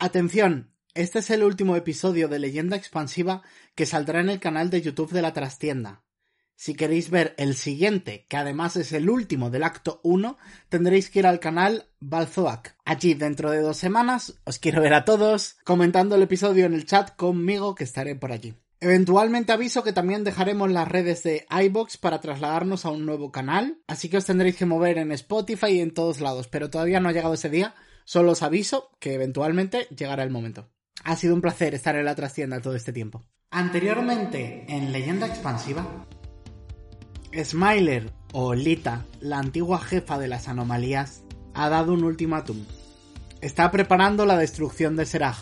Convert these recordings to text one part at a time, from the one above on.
Atención, este es el último episodio de Leyenda Expansiva que saldrá en el canal de YouTube de la Trastienda. Si queréis ver el siguiente, que además es el último del acto 1, tendréis que ir al canal Balzoac. Allí, dentro de dos semanas, os quiero ver a todos comentando el episodio en el chat conmigo, que estaré por allí. Eventualmente aviso que también dejaremos las redes de iBox para trasladarnos a un nuevo canal, así que os tendréis que mover en Spotify y en todos lados, pero todavía no ha llegado ese día, solo os aviso que eventualmente llegará el momento. Ha sido un placer estar en la trastienda todo este tiempo. Anteriormente, en Leyenda Expansiva, Smiler o Lita, la antigua jefa de las anomalías, ha dado un ultimátum. Está preparando la destrucción de Serag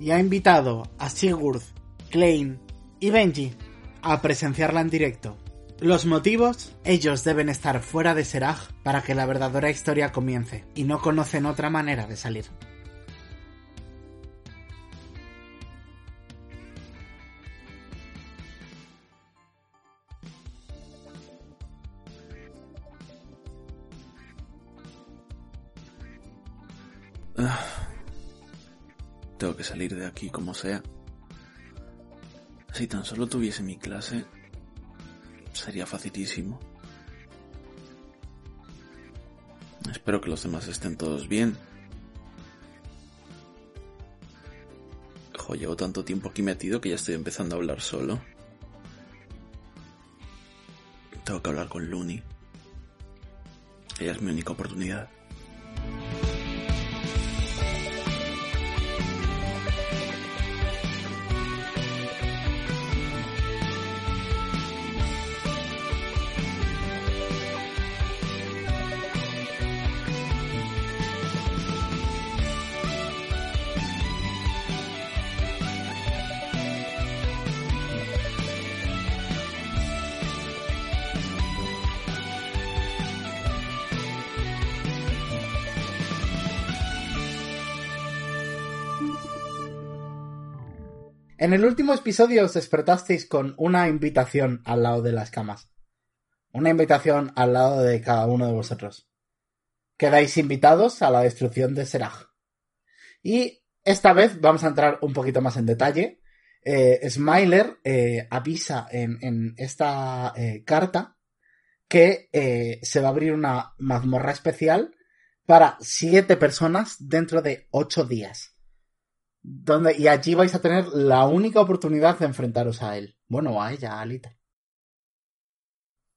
y ha invitado a Sigurd, Klein y Benji a presenciarla en directo. Los motivos, ellos deben estar fuera de Serag para que la verdadera historia comience y no conocen otra manera de salir. Ah. Tengo que salir de aquí como sea. Si tan solo tuviese mi clase, sería facilísimo. Espero que los demás estén todos bien. Llevo tanto tiempo aquí metido que ya estoy empezando a hablar solo. Tengo que hablar con Looney. Ella es mi única oportunidad. En el último episodio os despertasteis con una invitación al lado de las camas. Una invitación al lado de cada uno de vosotros. Quedáis invitados a la destrucción de Seraj. Y esta vez vamos a entrar un poquito más en detalle. Eh, Smiler eh, avisa en, esta eh, carta que se va a abrir una mazmorra especial para siete personas dentro de ocho días. Donde, y allí vais a tener la única oportunidad de enfrentaros a él. Bueno, a ella, a Alita.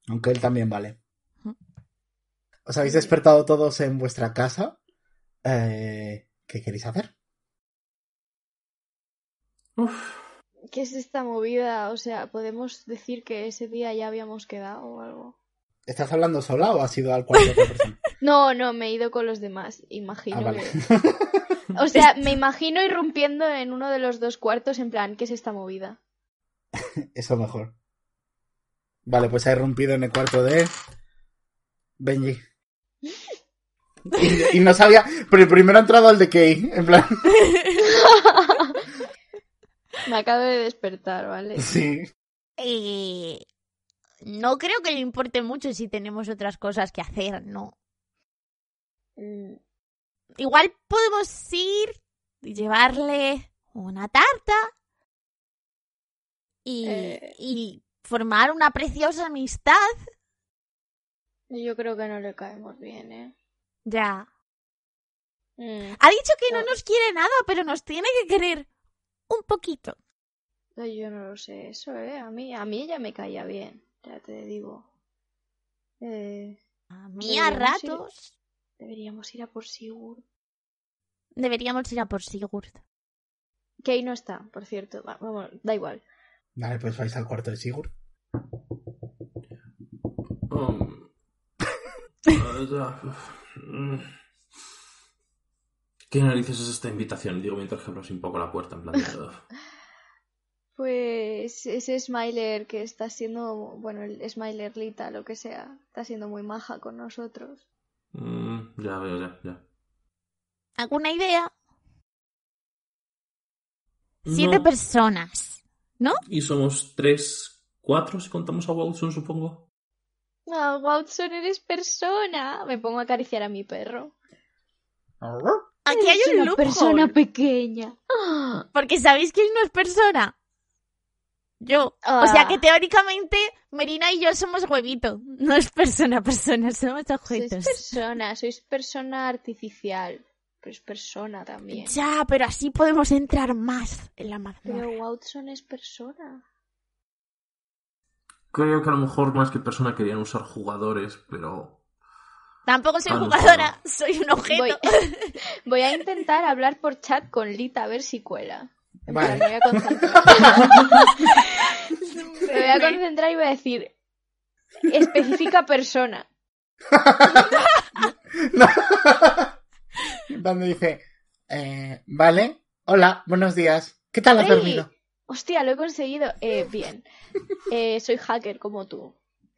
Aunque él también vale. ¿Os habéis despertado todos en vuestra casa? Eh, ¿Qué queréis hacer? ¿Qué es esta movida? O sea, ¿podemos decir que ese día ya habíamos quedado o algo? ¿Estás hablando sola o has ido al cuarto de otra persona? no, no, me he ido con los demás. Imagino ah, que... O sea, me imagino irrumpiendo en uno de los dos cuartos en plan, ¿qué es esta movida? Eso mejor. Vale, pues ha irrumpido en el cuarto de Benji. Y, no sabía, pero primero ha entrado al de Kay, en plan. Me acabo de despertar, ¿vale? Sí. Eh, no creo que le importe mucho si tenemos otras cosas que hacer, ¿no? Igual podemos ir y llevarle una tarta y, eh. y formar una preciosa amistad. Yo creo que no le caemos bien, ¿eh? Ya. Mm. Ha dicho que no nos quiere nada, pero nos tiene que querer un poquito. Yo no lo sé, eso, ¿eh? A mí, a mí ella me caía bien, ya te digo. Eh, a mí a ratos. Deberíamos ir a por Sigurd. Deberíamos ir a por Sigurd. Que ahí no está, por cierto. vamos, da igual. Vale, pues vais al cuarto de Sigurd. ¿Qué narices es esta invitación? Digo mientras que un poco la puerta, en plan de... Pues ese Smiler que está siendo, bueno, el Smiler Lita, lo que sea, está siendo muy maja con nosotros. Mm, ya veo, ya, ya. ¿Alguna idea? Siete No. personas. Y somos tres, cuatro si contamos a Watson, supongo. Ah, Watson, eres persona. Me pongo a acariciar a mi perro. Aquí hay un una loophole. persona pequeña. Ah, Porque ¿sabéis quién no es persona? Yo. O sea Ah. que teóricamente Merina y yo somos huevito. No es persona, persona, somos Sois objetos. persona, sois persona artificial. Pero es persona también. Ya, pero así podemos entrar más en la mazmorra. Pero Watson es persona. Creo que a lo mejor más que persona querían usar jugadores, pero... Tampoco soy Ah, jugadora, soy un objeto. Voy, voy a intentar hablar por chat con Lita a ver si cuela. Vale. me voy a concentrar. me voy a concentrar y voy a decir. Especifica persona. No. Cuando dice, eh, vale, hola, buenos días. ¿Qué tal has ¡Ey! dormido? Hostia, lo he conseguido. Eh, bien. Eh, soy hacker como tú.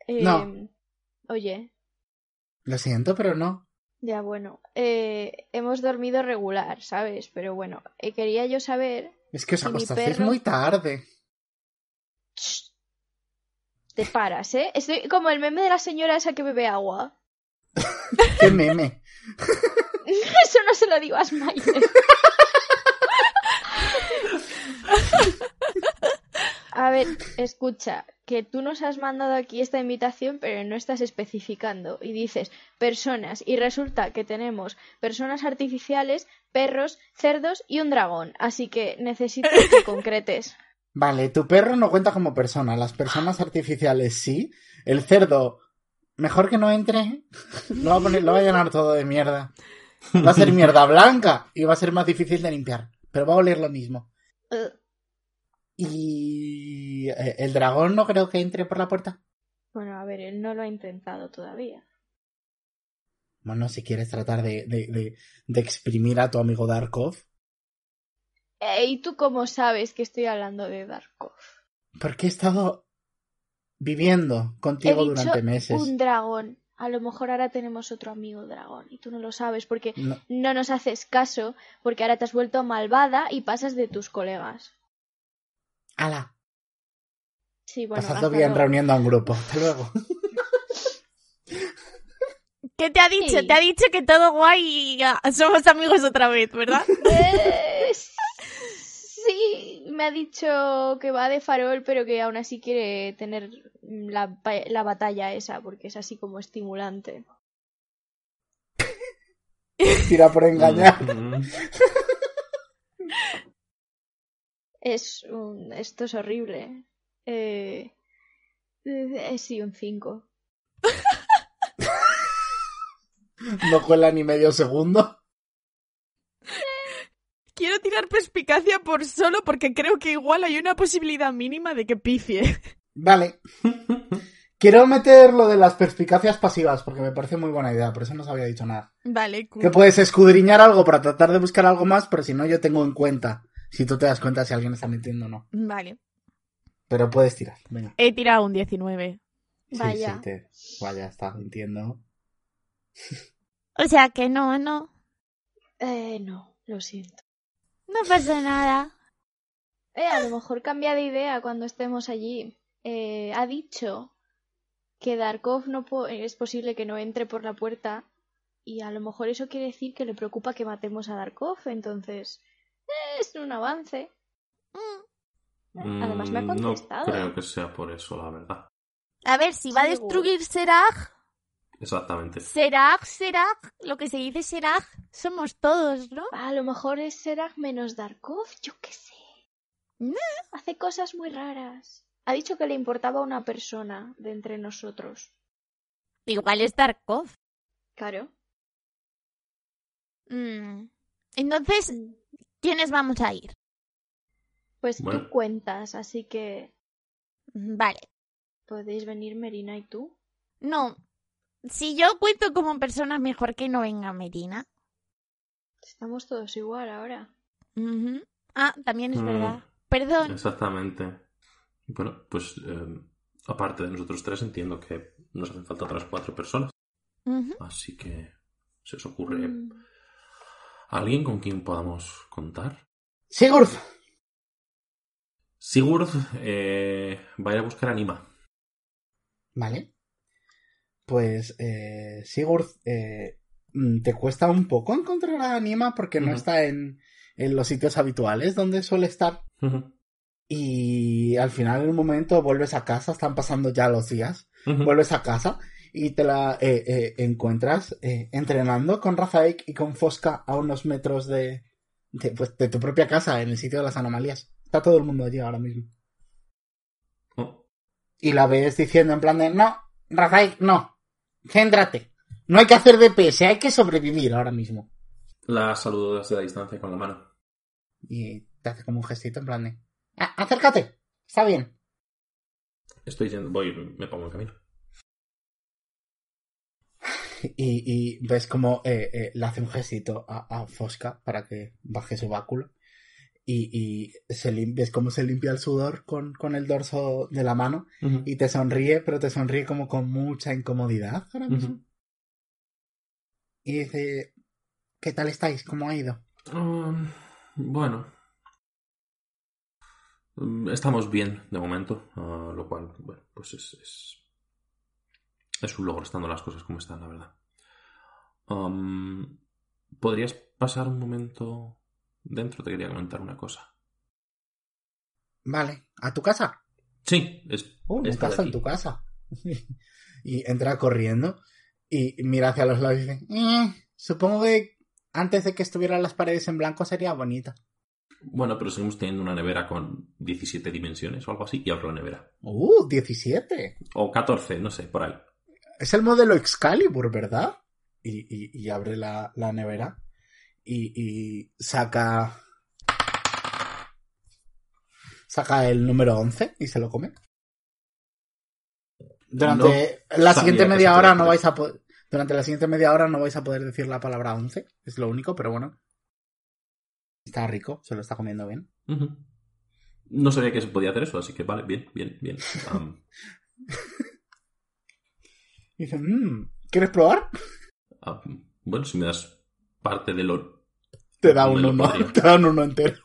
Eh, No. Oye, Lo siento, pero no. ya bueno. Eh, hemos dormido regular, ¿sabes? Pero bueno, eh, quería yo saber. Es que os acostasteis perro- muy tarde. Te paras, ¿eh? Estoy como el meme de la señora esa que bebe agua. Qué meme. Eso no se lo digo a Smiley. A ver, escucha, que tú nos has mandado aquí esta invitación, pero no estás especificando. Y dices personas, y resulta que tenemos personas artificiales, perros, cerdos y un dragón. Así que necesito que concretes. Vale, tu perro no cuenta como persona. Las personas artificiales sí. El cerdo, mejor que no entre. Lo va a, poner, lo va a llenar todo de mierda. Va a ser mierda blanca y va a ser más difícil de limpiar. Pero va a oler lo mismo. Eh, Y eh, el dragón no creo que entre por la puerta. bueno, a ver, él no lo ha intentado todavía. Bueno, si quieres tratar de, de, de, de exprimir a tu amigo Darkov. Eh, ¿Y tú cómo sabes que estoy hablando de Darkov? Porque he estado viviendo contigo He dicho durante meses. un dragón. A lo mejor ahora tenemos otro amigo dragón y tú no lo sabes porque No, no nos haces caso porque ahora te has vuelto malvada y pasas de tus colegas. ¡Hala! Sí, bueno, bien luego. reuniendo a un grupo. Hasta luego. ¿Qué te ha dicho? Sí. Te ha dicho que todo guay y somos amigos otra vez, ¿verdad? Eh, sí, me ha dicho que va de farol, pero que aún así quiere tener la, la batalla esa porque es así como estimulante. Tira por engañar. Es un... Esto es horrible. Eh... eh, sí, un 5. No cuela ni medio segundo. Quiero tirar perspicacia por solo porque creo que igual hay una posibilidad mínima de que pifie. Vale. Quiero meter lo de las perspicacias pasivas porque me parece muy buena idea, por eso no os había dicho nada. Vale, cool. Que puedes escudriñar algo para tratar de buscar algo más, pero si no, yo tengo en cuenta. Si tú te das cuenta si alguien está mintiendo o no. Vale. Pero puedes tirar. Venga. He tirado un 19. Sí, Vaya. sí, te- Vaya, está mintiendo. O sea que no, no. Eh, no, lo siento. No pasa nada. Eh, a lo mejor cambia de idea cuando estemos allí. Eh, ha dicho que Darkov no po- es posible que no entre por la puerta y a lo mejor eso quiere decir que le preocupa que matemos a Darkov, entonces eh, es un avance. Además me ha mm, contestado. No creo que sea por eso, la verdad. A ver, si va a destruir Serag, Exactamente. Serag, Serag, lo que se dice Serag, somos todos, ¿no? A lo mejor es Serag menos Darkov, yo qué sé. No. Hace cosas muy raras. Ha dicho que le importaba una persona de entre nosotros. Igual es Darkov. Claro. Mm. Entonces, ¿quiénes vamos a ir? Pues Bueno. tú cuentas, así que Vale. podéis venir Merina y tú. No. Si yo cuento como persona, mejor que no venga Medina. Estamos todos igual ahora. Ah, también es Mm. verdad. Perdón. Exactamente. Bueno, pues eh, aparte de nosotros tres, entiendo que nos hacen falta otras cuatro personas. Así que se os ocurre Mm, alguien con quien podamos contar. Sigurd, Sigurd eh, va a ir a buscar a Nima. Vale. Pues, eh, Sigurd, eh, mm, te cuesta un poco encontrar a Anima porque no está en, en los sitios habituales donde suele estar. Y al final, en un momento, vuelves a casa, están pasando ya los días, vuelves a casa y te la eh, eh, encuentras eh, entrenando con Rafaek y con Fosca a unos metros de, de, pues, de tu propia casa, en el sitio de las anomalías. Está todo el mundo allí ahora mismo. Oh, Y la ves diciendo en plan de, no, Rafael, no, céntrate. No hay que hacer DPS, hay que sobrevivir ahora mismo. La saludo desde la distancia con la mano. Y te hace como un gestito en plan de, "Ah, acércate, está bien. Estoy yendo, voy, me pongo en camino. Y, y ves como eh, eh, le hace un gestito a, a Fosca para que baje su báculo. Y, y se lim- ves cómo se limpia el sudor con, con el dorso de la mano. Y te sonríe, pero te sonríe como con mucha incomodidad ahora mismo. Y dice, ¿qué tal estáis? ¿Cómo ha ido? Um, bueno. Um, Estamos bien de momento, ah, lo cual, bueno, pues es, es. Es un logro estando las cosas como están, la verdad. Um, ¿Podrías pasar un momento dentro? Te quería comentar una cosa. Vale, ¿a tu casa? Sí, es. Oh, de estás en tu casa. y entra corriendo y mira hacia los lados y dice, "Eh, supongo que antes de que estuvieran las paredes en blanco sería bonita. Bueno, pero seguimos teniendo una nevera con 17 dimensiones o algo así, y otra nevera. Uh, 17. O 14, no sé, por ahí. Es el modelo Excalibur, ¿verdad? Y, y- y abre la, la nevera y, y saca... Saca el número 11 y se lo come. Durante la siguiente media hora no vais a poder... Durante la siguiente media hora no vais a poder decir la palabra 11. Es lo único, pero bueno. Está rico, se lo está comiendo bien. No sabía que se podía hacer eso, así que vale, bien, bien, bien. Um, Y dice, "Mm, ¿quieres probar? ah, bueno, si me das parte de lo... Te da un uno, te da un uno entero.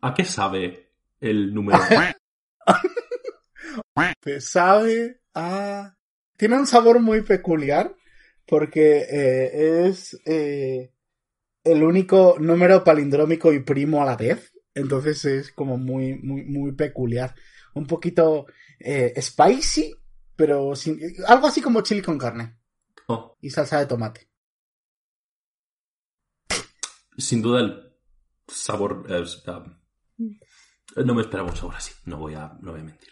¿A qué sabe el número? Te sabe a... Tiene un sabor muy peculiar porque eh, es eh, el único número palindrómico y primo a la vez. Entonces es como muy, muy, muy peculiar. Un poquito eh, spicy, pero sin... algo así como chili con carne Oh, y salsa de tomate. Sin duda el sabor es... um, no me esperaba un sabor así, no voy a, no voy a mentir.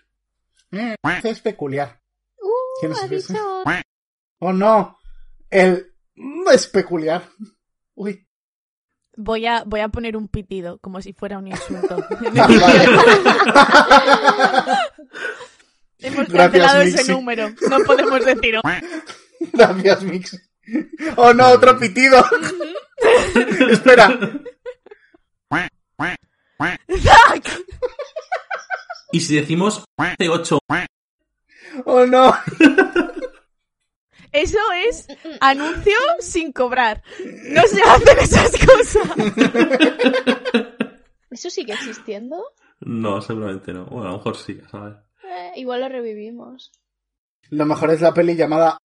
Mm, es peculiar. Uh, Oh no, el... mm, es peculiar. Uy. Voy a, voy a poner un pitido, como si fuera un insulto. Ah. Hemos Gracias, cancelado ese número. No podemos decir. Gracias, Mix. Oh no, otro pitido. Espera. ¡Zack! Y si decimos 8 Oh no. Eso es anuncio sin cobrar. No se hacen esas cosas. ¿Eso sigue existiendo? No, seguramente no. Bueno, a lo mejor sí, ¿sabes? Eh, igual lo revivimos. Lo mejor es la peli llamada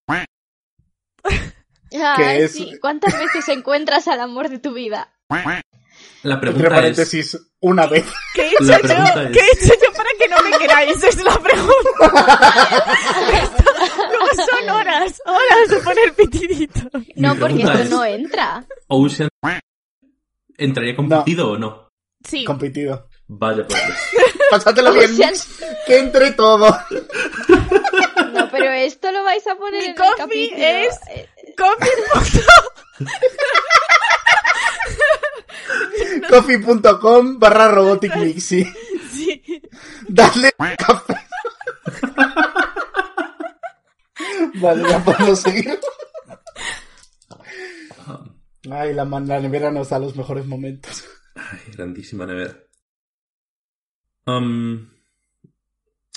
Ay, es- sí. ¿Cuántas veces encuentras al amor de tu vida? La entre pregunta es... paréntesis una vez. ¿Qué he hecho yo? es- ¿Qué he hecho yo para que no me queráis? Esa es la pregunta. Son horas, horas de poner pitidito. No, porque esto es- no entra. Ocean entraría competido o no? Sí, Competido. Vaya por Dios. Pásatelo bien. Que entre todo. No, pero esto lo vais a poner Mi en el coffee capítulo. es- Eh, coffee Coffee.com barra robotic mixi. Sí. Dale café. Vale, ya podemos seguir. Ay, la, la nevera nos da los mejores momentos. Ay, grandísima nevera.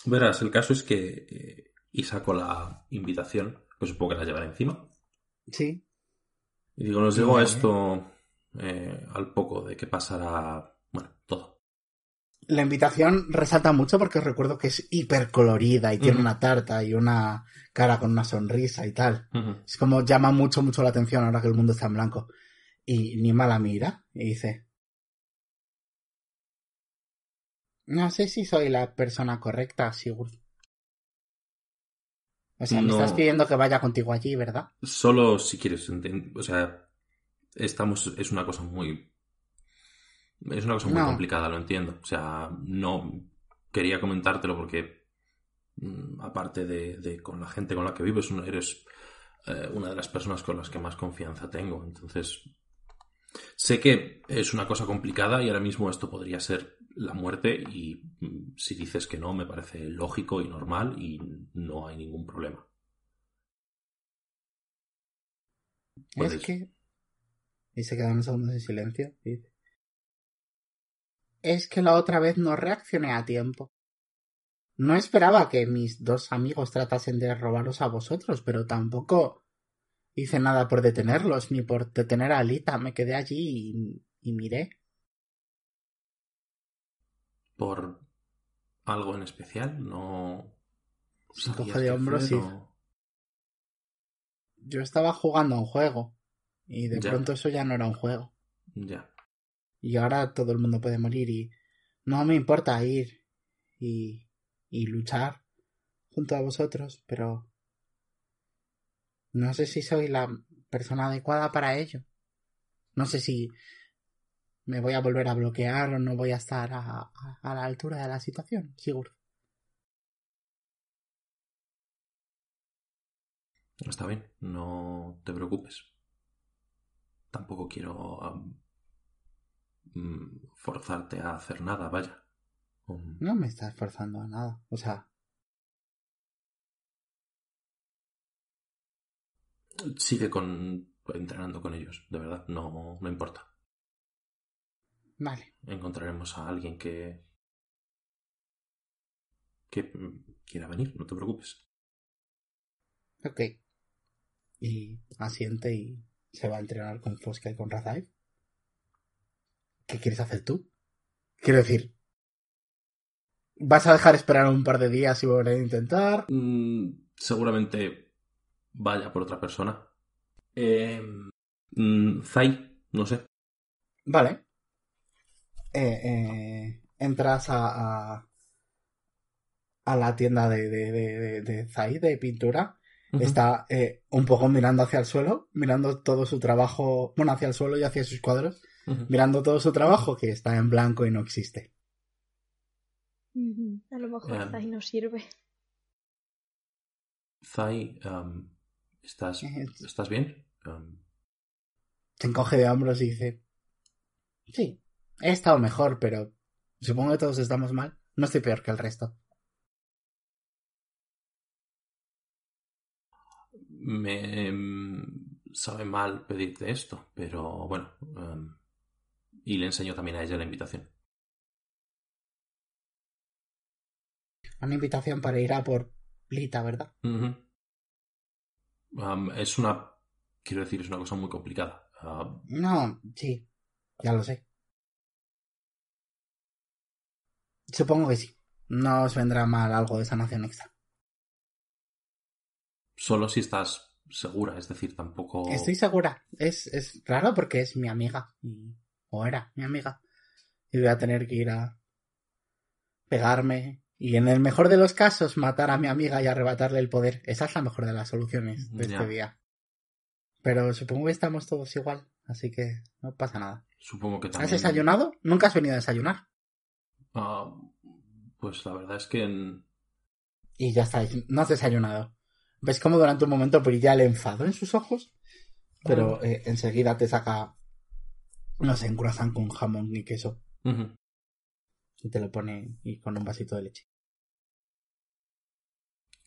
Verás, el caso es que eh, y saco la invitación, que supongo que la llevaré encima. Sí. Y digo, nos llegó esto eh, al poco de que pasara, bueno, todo. La invitación resalta mucho porque os recuerdo que es hipercolorida y tiene una tarta y una cara con una sonrisa y tal. Es como llama mucho, mucho la atención ahora que el mundo está en blanco. Y Nima la mira y dice... No sé si soy la persona correcta, Sigurd. O sea, me No. estás pidiendo que vaya contigo allí, ¿verdad? Solo si quieres, o sea, estamos, es una cosa muy, es una cosa muy No. complicada, lo entiendo. O sea, no quería comentártelo porque, mm, aparte de, de con la gente con la que vives, eres eh, una de las personas con las que más confianza tengo. Entonces, sé que es una cosa complicada y ahora mismo esto podría ser la muerte y mm, si dices que no, me parece lógico y normal y no hay ningún problema. Puedes- Es que... Y se quedan segundos en silencio. y Es que la otra vez no reaccioné a tiempo. No esperaba que mis dos amigos tratasen de robaros a vosotros, pero tampoco hice nada por detenerlos, ni por detener a Alita. Me quedé allí y, y miré. Por algo en especial, no. Se coge de hombros y- o- Yo estaba jugando a un juego. Y de Ya. pronto eso ya no era un juego. Ya. Y ahora todo el mundo puede morir y no me importa ir y, y luchar junto a vosotros, pero no sé si soy la persona adecuada para ello. No sé si me voy a volver a bloquear o no voy a estar a, a- a la altura de la situación, Sigurd. Está bien, no te preocupes. Tampoco quiero mm, forzarte a hacer nada, vaya. Um, No me estás forzando a nada. O sea, Sigue con entrenando con ellos, de verdad, no, no importa. Vale. Encontraremos a alguien que que quiera venir, no te preocupes. Ok. Y asiente y se va a entrenar con Fosca y con Razaev. ¿Qué quieres hacer tú? Quiero decir, ¿vas a dejar esperar un par de días y volver a intentar? Mm, seguramente vaya por otra persona. Eh, mm, Zai, no sé. Vale. Eh, eh, entras a, a, a la tienda de, de, de, de, de Zai de pintura. Está eh, un poco mirando hacia el suelo, mirando todo su trabajo, bueno, hacia el suelo y hacia sus cuadros, mirando todo su trabajo que está en blanco y no existe. A lo mejor Em. ahí no sirve. Zai, am, ¿estás, ¿estás bien? Am, Se encoge de hombros y dice, sí, he estado mejor, pero supongo que todos estamos mal. No estoy peor que el resto. me em, sabe mal pedirte esto, pero bueno. am, y le enseño también a ella la invitación. Una invitación para ir a por Lita, ¿verdad? Es una. Quiero decir, es una cosa muy complicada. Ah, No, sí, ya lo sé. Supongo que sí. No os vendrá mal algo de sanación extra. solo si estás segura, es decir, tampoco. Estoy segura. Es, es raro porque es mi amiga. y- o era mi amiga. Y voy a tener que ir a pegarme. Y en el mejor de los casos, matar a mi amiga y arrebatarle el poder. Esa es la mejor de las soluciones de Ya. este día. Pero supongo que estamos todos igual. Así que no pasa nada. Supongo que también. ¿Has desayunado? Nunca has venido a desayunar. Ah, pues la verdad es que. en- Y ya está, no has desayunado. ¿Ves cómo durante un momento brilla el enfado en sus ojos? Pero eh, enseguida te saca, no sé, un croissant con jamón y queso. Y te lo pone y con un vasito de leche.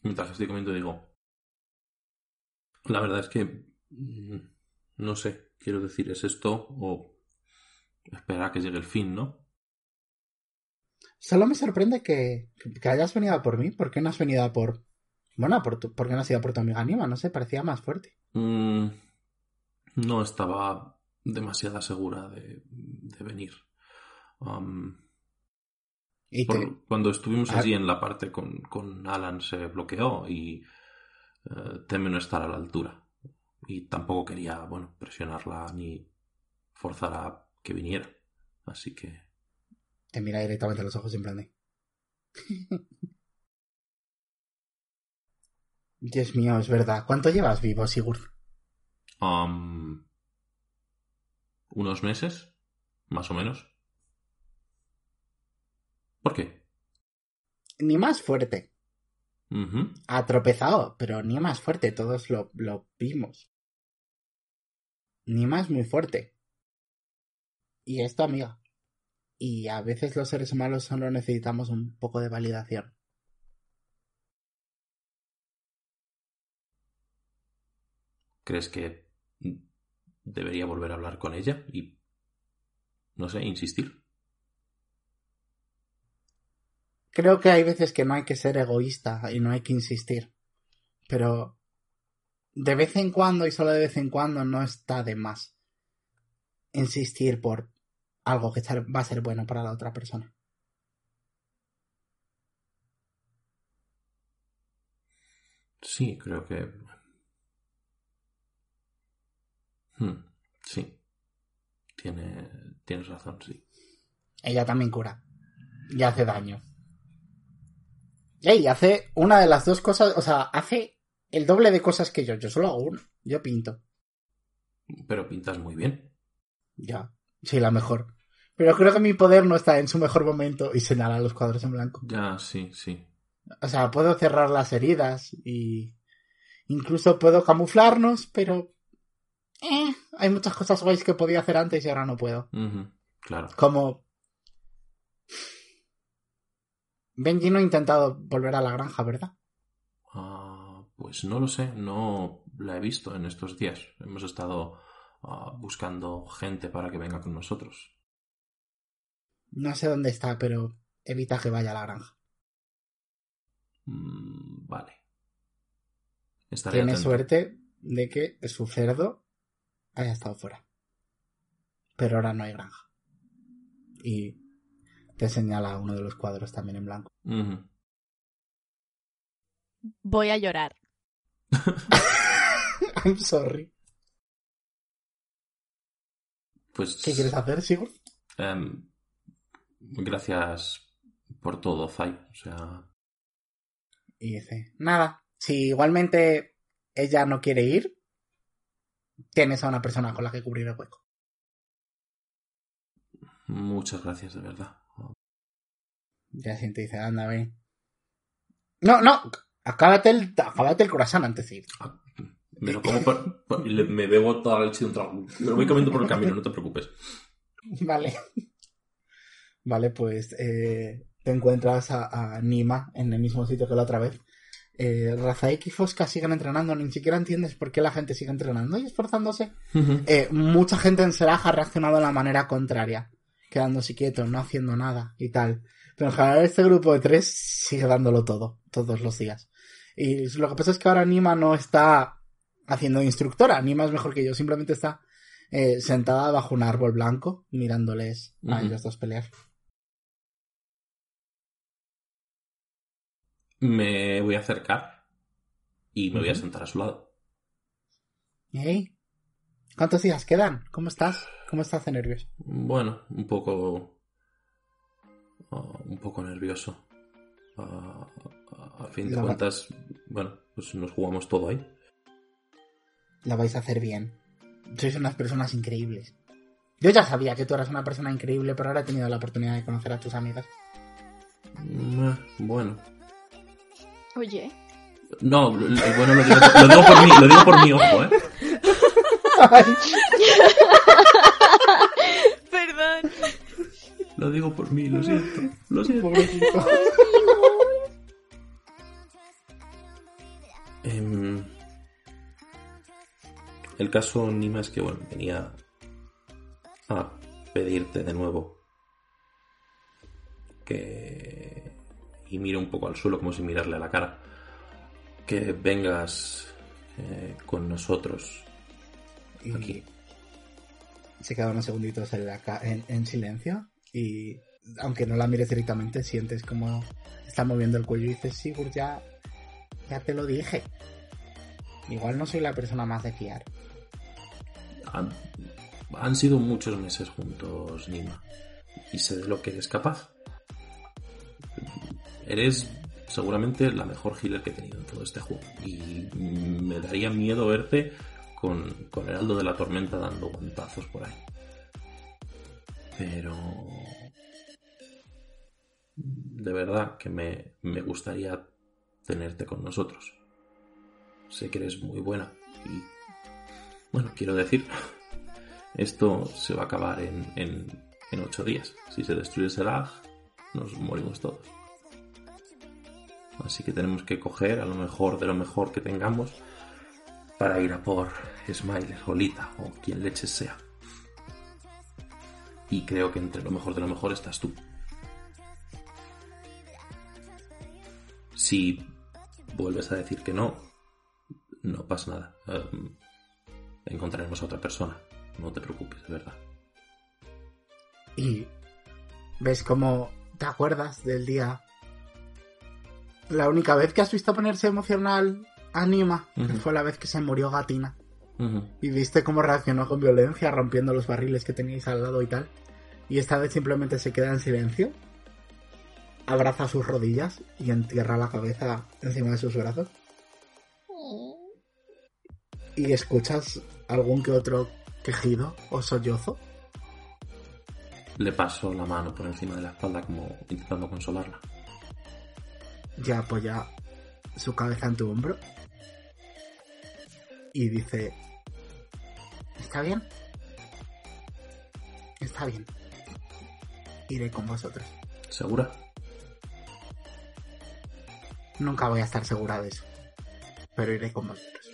Mientras estoy comiendo digo. La verdad es que. mm, No sé. quiero decir, ¿es esto o esperar a que llegue el fin, no? Solo me sorprende que, que hayas venido a por mí. ¿Por qué no has venido a por... Bueno, por, tu, ¿por qué no has ido a por tu amiga Nima? No sé, parecía más fuerte. Mm, no estaba demasiado segura de, de venir. Um, Y por- cuando estuvimos Ah. allí en la parte con, con Alan se bloqueó y eh, teme no estar a la altura. Y tampoco quería, bueno, presionarla ni forzar a que viniera. Así que te mira directamente a los ojos en plan de... Dios mío, es verdad. ¿Cuánto llevas vivo, Sigurd? um, unos meses, más o menos. ¿Por qué? Ni más fuerte. Ujú. Ha tropezado, pero ni más fuerte. Todos lo, lo vimos. Ni más muy fuerte. Y esto, amiga. Y a veces los seres humanos solo necesitamos un poco de validación. ¿Crees que debería volver a hablar con ella y, no sé, insistir? Creo que hay veces que no hay que ser egoísta y no hay que insistir. Pero de vez en cuando y solo de vez en cuando no está de más insistir por algo que va a ser bueno para la otra persona. Sí, creo que... Hmm, sí. Tiene, tienes razón, sí. Ella también cura. Y hace daño. Ey, hace una de las dos cosas, o sea, hace el doble de cosas que yo. Yo solo hago una. Yo pinto. Pero pintas muy bien. Ya. Sí, la mejor. Pero creo que mi poder no está en su mejor momento y señala los cuadros en blanco. Ya, sí, sí. O sea, puedo cerrar las heridas y incluso puedo camuflarnos, pero eh, hay muchas cosas guays que podía hacer antes y ahora no puedo. Claro. Como Benji no ha intentado volver a la granja, ¿verdad? Ah, pues no lo sé, no la he visto en estos días. Hemos estado ah, buscando gente para que venga con nosotros. No sé dónde está, pero evita que vaya a la granja. Mm, vale. Estaré Tiene atento. suerte de que su cerdo haya estado fuera. Pero ahora no hay granja. Y te señala uno de los cuadros también en blanco. Voy a llorar. I'm sorry. Pues. ¿Qué quieres hacer, Sigurd? em, gracias por todo, Zai. O sea. Y dice, nada, si igualmente ella no quiere ir, tienes a una persona con la que cubrir el hueco. Muchas gracias, de verdad. Ya siente dice, anda, ven. No, no, acábate el, acábate el corazón antes de ir. Ah, Me lo como por- me bebo toda la leche de un trago. Me lo voy comiendo por el camino, no te preocupes. Vale. Vale, pues eh, te encuentras a, a Nima en el mismo sitio que la otra vez. Eh, Razaek y Fosca siguen entrenando, ni siquiera entiendes por qué la gente sigue entrenando y esforzándose. Eh, mucha gente en Seraj ha reaccionado de la manera contraria, quedándose quieto, no haciendo nada y tal. Pero en general este grupo de tres sigue dándolo todo, todos los días. Y lo que pasa es que ahora Nima no está haciendo de instructora, Nima es mejor que yo, simplemente está eh, sentada bajo un árbol blanco mirándoles a ellos dos pelear. Me voy a acercar y me voy a sentar a su lado. ¿Hey? ¿Cuántos días quedan? ¿Cómo estás? ¿Cómo estás de nervios? Bueno, un poco. ah, un poco nervioso. Ah, a fin de La va- cuentas, bueno, pues nos jugamos todo ahí. La vais a hacer bien. Sois unas personas increíbles. Yo ya sabía que tú eras una persona increíble, pero ahora he tenido la oportunidad de conocer a tus amigas. Mm, eh, Bueno. Oye, No, lo- bueno, lo digo, lo digo por mí, lo digo por mi ojo, ¿eh? Perdón. Lo digo por mí, lo siento. Lo siento. Em, el caso, Nima, es que bueno, venía a pedirte de nuevo que... Y miro un poco al suelo como si mirarle a la cara. Que vengas eh, con nosotros Y aquí. se queda unos segunditos en, la ca- en- en silencio y aunque no la mires directamente sientes como está moviendo el cuello y dices, Sigurd, ya, ya te lo dije. Igual no soy la persona más de fiar. Han, han sido muchos meses juntos, Nima. Y sé de lo que eres capaz. Eres seguramente la mejor healer que he tenido en todo este juego. Y me daría miedo verte con, con Heraldo de la Tormenta dando guantazos por ahí. Pero... De verdad que me, me gustaría tenerte con nosotros. Sé que eres muy buena y bueno, quiero decir, esto se va a acabar en, en, ocho días. Si se destruye Selag, nos morimos todos. Así que tenemos que coger a lo mejor de lo mejor que tengamos para ir a por Smiler o Lita o quien leches sea. Y creo que entre lo mejor de lo mejor estás tú. Si vuelves a decir que no, no pasa nada. Em, encontraremos a otra persona. No te preocupes, de verdad. Y ves cómo te acuerdas del día. La única vez que has visto ponerse emocional a Nima que Ujú. fue la vez que se murió Gatina. Y viste cómo reaccionó con violencia, rompiendo los barriles que teníais al lado y tal. Y esta vez simplemente se queda en silencio. Abraza sus rodillas y entierra la cabeza encima de sus brazos. Y escuchas algún que otro quejido o sollozo. Le paso la mano por encima de la espalda como intentando consolarla. Ya apoya su cabeza en tu hombro. Y dice... ¿Está bien? Está bien. Iré con vosotros. ¿Segura? Nunca voy a estar segura de eso. Pero iré con vosotros.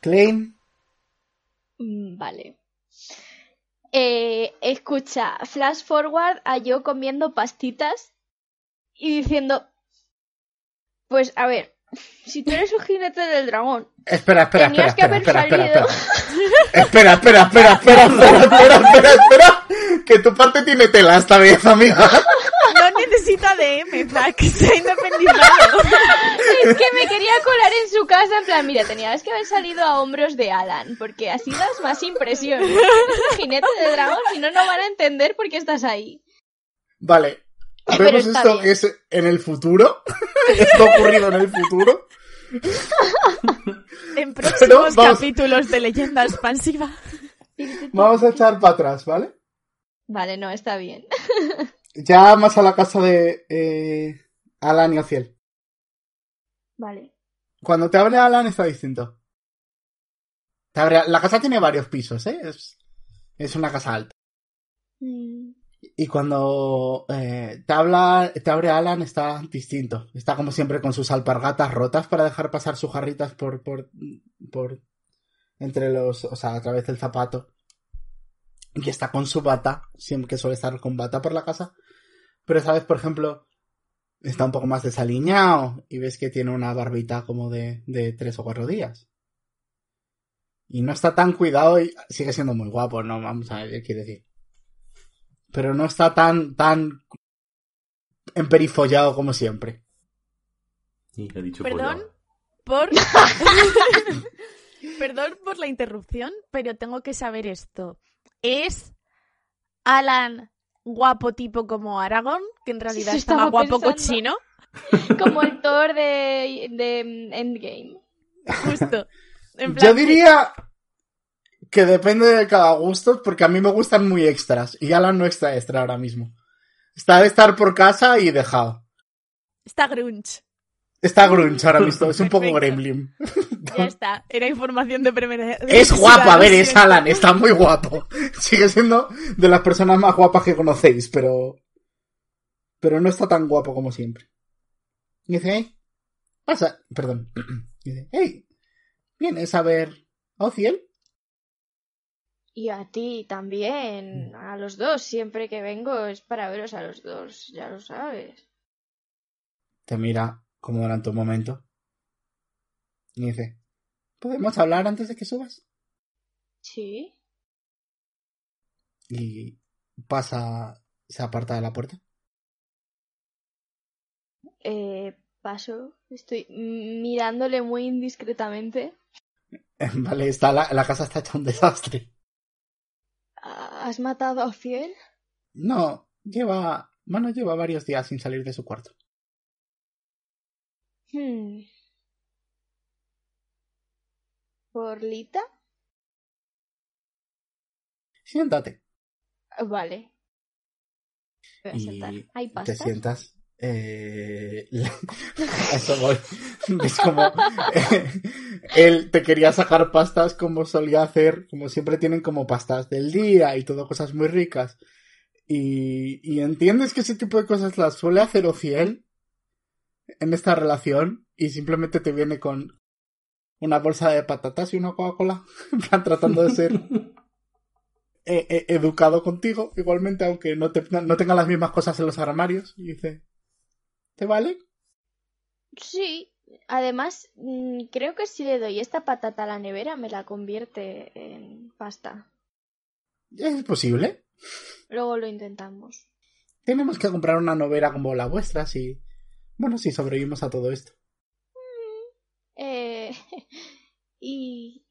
Klein, Mm, Vale. Eh, escucha, flash forward a yo comiendo pastitas y diciendo, pues a ver, si tú eres un jinete del dragón, Espera, espera, espera, Tenías que haber espera, espera, salido. espera. Espera, espera, espera, espera, espera, espera, espera, espera, que tu parte tiene tela esta vez, amiga. No necesita DM, Zack. Está independizado. es que me quería colar en su casa en plan, mira, tenías que haber salido a hombros de Alan, porque así das más impresión. Eres un jinete del dragón, si no, no van a entender por qué estás ahí. Vale, vemos esto bien. que es en el futuro. Esto ha ocurrido en el futuro. En próximos vamos. capítulos de Leyenda Expansiva. Vamos a echar para atrás, ¿vale? Vale, no, está bien. Ya más a la casa de eh, Alan y Ociel. Vale. Cuando te abre Alan está distinto. Te abre- la casa tiene varios pisos, ¿eh? Es, es una casa alta. Mm, Y cuando eh, te habla, te abre Alan está distinto. Está como siempre con sus alpargatas rotas para dejar pasar sus jarritas por, por, por entre los, o sea, a través del zapato. Y está con su bata, siempre que suele estar con bata por la casa. Pero esta vez, por ejemplo, está un poco más desaliñado y ves que tiene una barbita como de, de tres o cuatro días. Y no está tan cuidado y sigue siendo muy guapo, ¿no? Vamos a ver, ¿qué decir? pero no está tan, tan emperifollado como siempre. Y he dicho Perdón por. Perdón por la interrupción, pero tengo que saber esto. ¿Es Alan guapo tipo como Aragorn, que en realidad Sí, está más estaba guapo pensando. cochino? Como el Thor de, de Endgame. Justo. En plan Yo diría que depende de cada gusto, porque a mí me gustan muy extras, y Alan no está extra ahora mismo. Está de estar por casa y dejado. Está grunge. Está grunge ahora mismo, es un poco gremlin. Ya está, era información de primera. Es guapo, a ver, es Alan. Alan, está muy guapo. Sigue siendo de las personas más guapas que conocéis, pero. Pero no está tan guapo como siempre. Y dice, hey, pasa, perdón. Y dice, hey, ¿vienes a ver a Ociel? Y a ti también, a los dos. Siempre que vengo es para veros a los dos, ya lo sabes. Te mira como durante un momento. Y dice, ¿podemos hablar antes de que subas? Sí. Y pasa, se aparta de la puerta. Eh, paso. Estoy mirándole muy indiscretamente. Vale, está la, la casa está hecha un desastre. ¿Has matado a Fiel? No, lleva, bueno, lleva varios días sin salir de su cuarto. Hmm. ¿Por Lita? Siéntate. Vale. Voy a sentar. ¿Hay te pasta? sientas. Eh, eso voy. Es como eh, él te quería sacar pastas como solía hacer, como siempre tienen como pastas del día y todo cosas muy ricas. Y, y entiendes que ese tipo de cosas las suele hacer Ociel en esta relación y simplemente te viene con una bolsa de patatas y una Coca-Cola, en plan tratando de ser eh, eh, educado contigo, igualmente, aunque no, te, no tenga las mismas cosas en los armarios. Y dice, ¿te vale? Sí. Además, mm, creo que si le doy esta patata a la nevera me la convierte en pasta. Es posible. Luego lo intentamos. Tenemos que comprar una novera como la vuestra, si... Bueno, si sobrevivimos a todo esto. Eh, ¿Y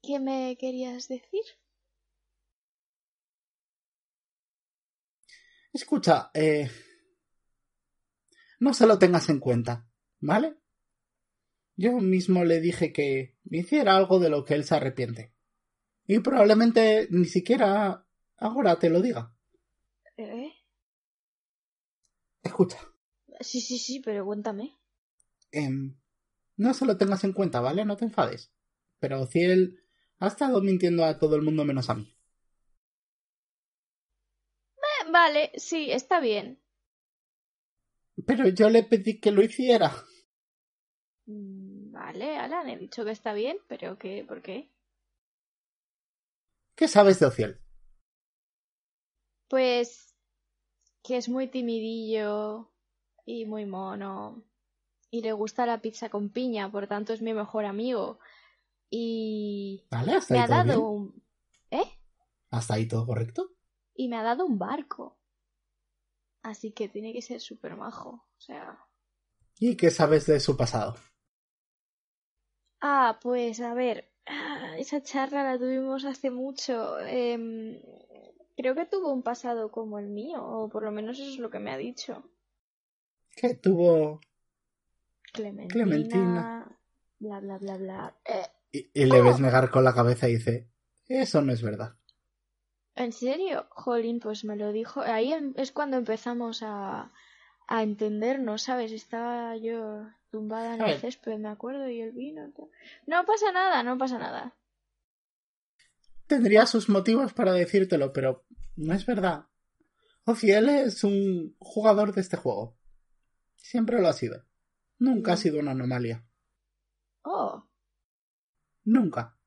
qué me querías decir? Escucha, eh... No se lo tengas en cuenta, ¿vale? Yo mismo le dije que hiciera algo de lo que él se arrepiente. Y probablemente ni siquiera ahora te lo diga. ¿Eh? Escucha, Sí, sí, sí, pero cuéntame. em, no se lo tengas en cuenta, ¿vale? No te enfades. Pero Ciel ha estado mintiendo a todo el mundo menos a mí. Eh, vale, sí, está bien. Pero yo le pedí que lo hiciera. Mm, Vale, Alan, he dicho que está bien, pero ¿qué? ¿Por qué? ¿Qué sabes de Ociel? Pues que es muy timidillo y muy mono. Y le gusta la pizza con piña, por tanto es mi mejor amigo. Y ¿Vale? ¿Hasta me ahí ha dado bien? un... ¿Eh? ¿Hasta ahí todo correcto? Y me ha dado un barco. Así que tiene que ser súper majo. O sea... ¿Y qué sabes de su pasado? Ah, pues a ver, ah, esa charla la tuvimos hace mucho. Em, creo que tuvo un pasado como el mío, o por lo menos eso es lo que me ha dicho. Que tuvo... Clementina, Clementina. bla bla bla bla. Eh, Y, y le ves negar con la cabeza y dice, eso no es verdad. ¿En serio? Jolín, pues me lo dijo. Ahí em- es cuando empezamos a, a entendernos, ¿sabes? Estaba yo tumbada en el césped, me acuerdo, y el vino. No pasa nada, no pasa nada. Tendría sus motivos para decírtelo, pero no es verdad. Ociel es un jugador de este juego. Siempre lo ha sido. Nunca ha sido una anomalía. Oh, Nunca.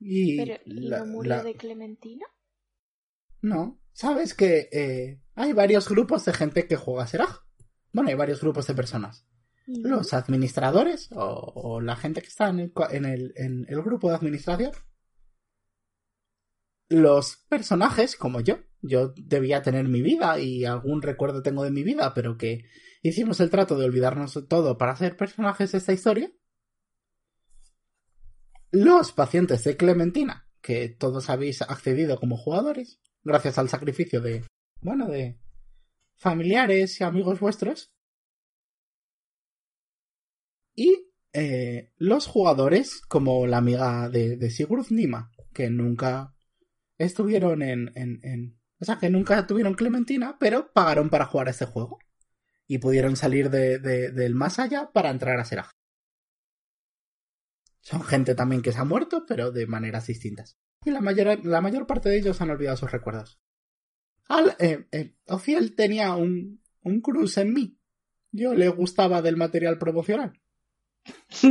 Y pero ¿y la- no murió la- de Clementina? No, sabes que eh, hay varios grupos de gente que juega a Seraj. Bueno, hay varios grupos de personas. Los administradores o, o la gente que está en el, cua- en, el, en el grupo de administración. Los personajes, como yo. Yo debía tener mi vida y algún recuerdo tengo de mi vida, pero que hicimos el trato de olvidarnos todo para ser personajes de esta historia. Los pacientes de Clementina, que todos habéis accedido como jugadores, gracias al sacrificio de, bueno, de familiares y amigos vuestros. Y eh, los jugadores, como la amiga de, de Sigurd Nima, que nunca estuvieron en, en, en- O sea, que nunca tuvieron Clementina, pero pagaron para jugar este juego. y pudieron salir de, de- del más allá para entrar a Seraj. Son gente también que se ha muerto, pero de maneras distintas. Y la mayor, la mayor parte de ellos han olvidado sus recuerdos. Al, eh, eh, Ofiel tenía un, un cruce en mí. Yo le gustaba del material promocional.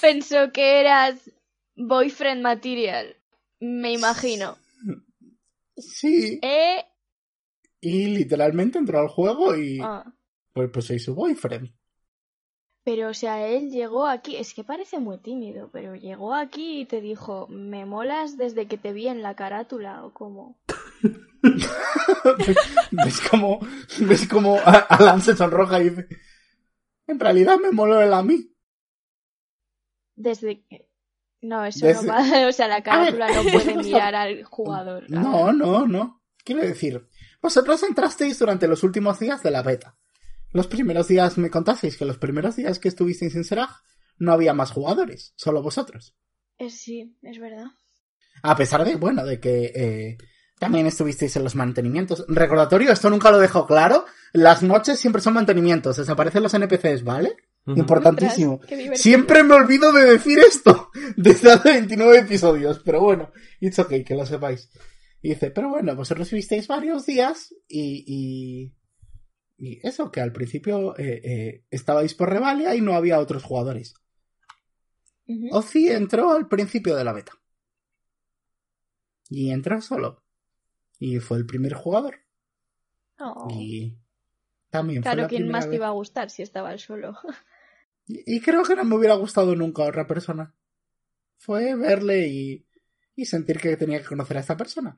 Pensó que eras boyfriend material. Me imagino. Sí. ¿Eh? Y literalmente entró al juego y Ah. pues, pues soy su boyfriend. Pero, o sea, él llegó aquí, es que parece muy tímido, pero llegó aquí y te dijo, me molas desde que te vi en la carátula, o como... ¿Ves cómo, ves cómo Alan se sonroja y dice, en realidad me moló él a mí. Desde que... No, eso Desde- no va, o sea, la carátula no puede mirar al jugador. No, no, no. Quiero decir, vosotros entrasteis durante los últimos días de la beta. Los primeros días me contasteis que los primeros días que estuvisteis en Serag no había más jugadores, solo vosotros. Eh, sí, es verdad. A pesar de, bueno, de que eh, también estuvisteis en los mantenimientos. Recordatorio, esto nunca lo dejo claro. Las noches siempre son mantenimientos, desaparecen los NPCs, ¿vale? Importantísimo. Siempre me olvido de decir esto desde hace 29 episodios, pero bueno, it's okay, que lo sepáis. Y dice, pero bueno, vosotros visteis varios días y, y, y eso, que al principio eh, eh, estabais por Revalia y no había otros jugadores. Ujú. Ozzy entró al principio de la beta. Y entró solo. Y fue el primer jugador. Oh. Y también fue Claro, la ¿quién más te iba a gustar si estaba él solo? Y creo que no me hubiera gustado nunca otra persona. Fue verle y, y sentir que tenía que conocer a esta persona.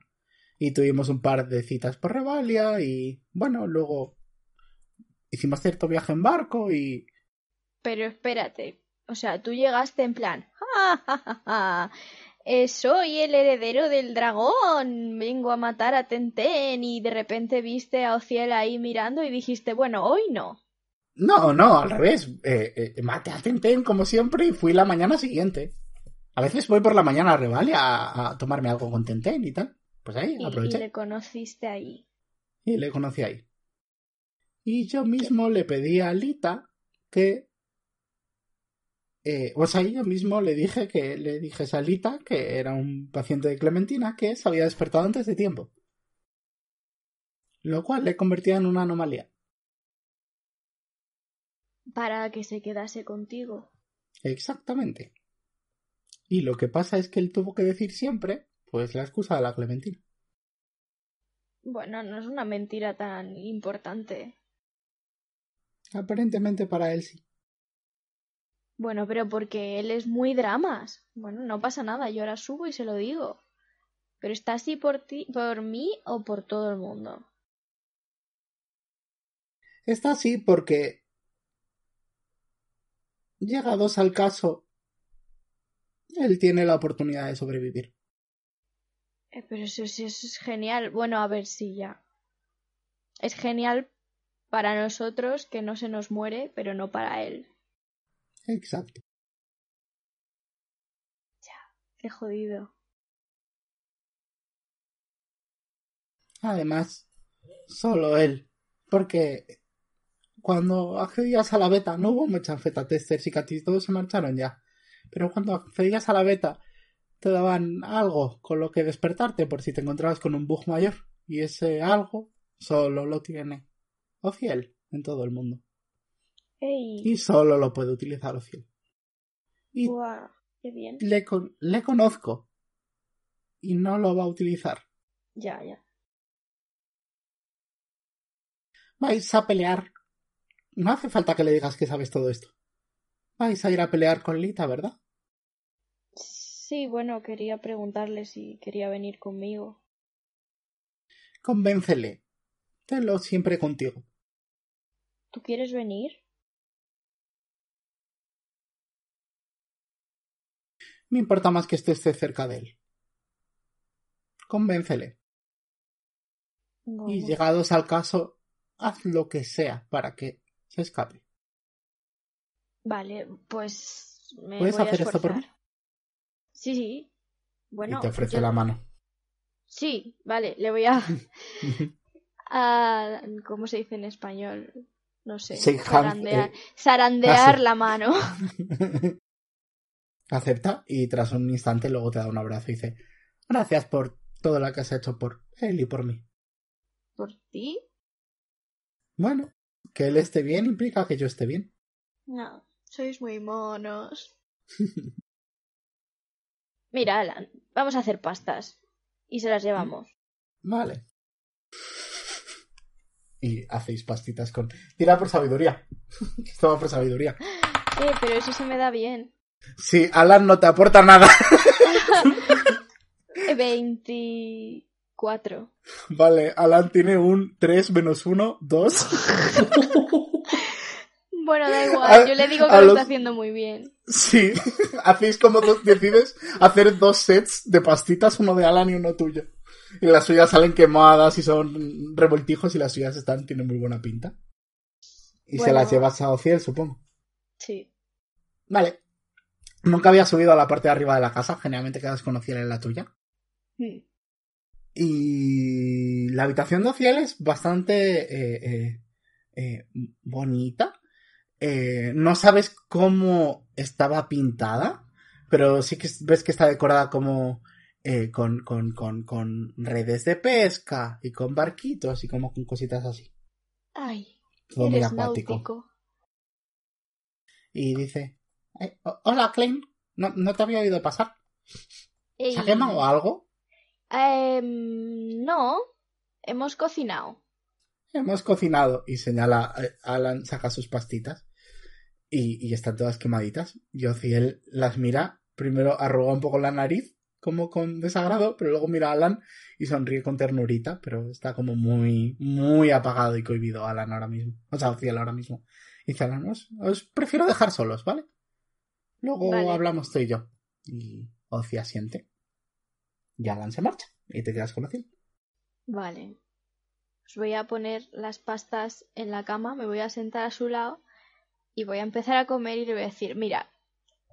Y tuvimos un par de citas por Revalia y bueno, luego hicimos cierto viaje en barco y Pero espérate, o sea, tú llegaste en plan, "Ja, ja, ja, ja, eh, soy el heredero del dragón, vengo a matar a Tenten y de repente viste a Ociel ahí mirando y dijiste, bueno, hoy no. No, no, al revés. Eh, eh, maté a Tenten como siempre y fui la mañana siguiente. A veces voy por la mañana a Revalia a, a tomarme algo con Tenten y tal. Pues ahí, Y, y aproveché. le conociste ahí. Y le conocí ahí. Y yo mismo le pedí a Lita que. Eh, o sea, yo mismo le dije que le dije a Lita que era un paciente de Clementina que se había despertado antes de tiempo. Lo cual le convertía en una anomalía. Para que se quedase contigo. Exactamente. Y lo que pasa es que él tuvo que decir siempre, pues la excusa de la Clementina. Bueno, no es una mentira tan importante. Aparentemente para él sí. Bueno, pero porque él es muy dramas. Bueno, no pasa nada, yo ahora subo y se lo digo. Pero está así por ti, por mí o por todo el mundo. Está así porque, llegados al caso, él tiene la oportunidad de sobrevivir. Eh, pero eso, sí eso es genial. Bueno, a ver si ya. Es genial para nosotros que no se nos muere, pero no para él. Exacto. Qué jodido. Además, solo él. Porque cuando accedías a la beta, no hubo muchas beta testers y casi todos se marcharon ya. Pero cuando accedías a la beta, te daban algo con lo que despertarte por si te encontrabas con un bug mayor. Y ese algo solo lo tiene Ociel en todo el mundo. Y solo lo puede utilizar Ociel. Y Buah, qué bien. le, con- le conozco. Y no lo va a utilizar. Ya, ya. Vais a pelear. No hace falta que le digas que sabes todo esto. Vais a ir a pelear con Lita, ¿verdad? Sí, bueno, quería preguntarle si quería venir conmigo. Convéncele. Tenlo siempre contigo. ¿Tú quieres venir? Me importa más que esté esté cerca de él. Convéncele. Y llegados al caso, haz lo que sea para que se escape. Vale, pues me ¿Puedes voy a hacer esto por esforzar. Sí, sí. Bueno, y te ofrece yo- la mano. Sí, vale, le voy a... a ¿cómo se dice en español? No sé. Hands, zarandear, eh. zarandear sí. la mano. Acepta y tras un instante luego te da un abrazo y dice gracias por todo lo que has hecho por él y por mí. ¿Por ti? Bueno, que él esté bien implica que yo esté bien. No, sois muy monos. Mira, Alan, vamos a hacer pastas. Y se las llevamos. Vale. Y hacéis pastitas con. Tira por sabiduría. Toma por sabiduría. Eh, pero eso se me da bien. Sí, Alan no te aporta nada. 20. 4. Vale, Alan tiene un 3 menos 1, 2. bueno, da igual, yo le digo que lo está haciendo muy bien. Sí, hacéis como dos, decides hacer dos sets de pastitas, uno de Alan y uno tuyo. Y las suyas salen quemadas y son revoltijos y las suyas están, tienen muy buena pinta. Y se las llevas a Ociel, supongo. Sí. Vale. Nunca había subido a la parte de arriba de la casa, generalmente quedas con Ociel en la tuya. Sí. Y la habitación de Ociel es bastante eh, eh, eh, bonita. No sabes cómo estaba pintada, pero sí que ves que está decorada como con, con, con, con redes de pesca y con barquitos y como con cositas así. Ay, Todo muy acuático. náutico. Y dice, eh, ho- hola Klein, ¿No, ¿no te había oído pasar? ¿Se ha quemado algo? Em, no, hemos cocinado. Hemos cocinado y señala, eh, Alan saca sus pastitas y, y están todas quemaditas. Y Ociel las mira, primero arruga un poco la nariz, como con desagrado, pero luego mira a Alan y sonríe con ternurita, pero está como muy, muy apagado y cohibido Alan ahora mismo. O sea, Ociel ahora mismo. Y dice Alan, os, os prefiero dejar solos, ¿vale? Luego Vale. hablamos tú y yo. Y Oci asiente. Y Alan se marcha. Y te quedas con Ociel. Vale. Os voy a poner las pastas en la cama, me voy a sentar a su lado y voy a empezar a comer y le voy a decir, mira,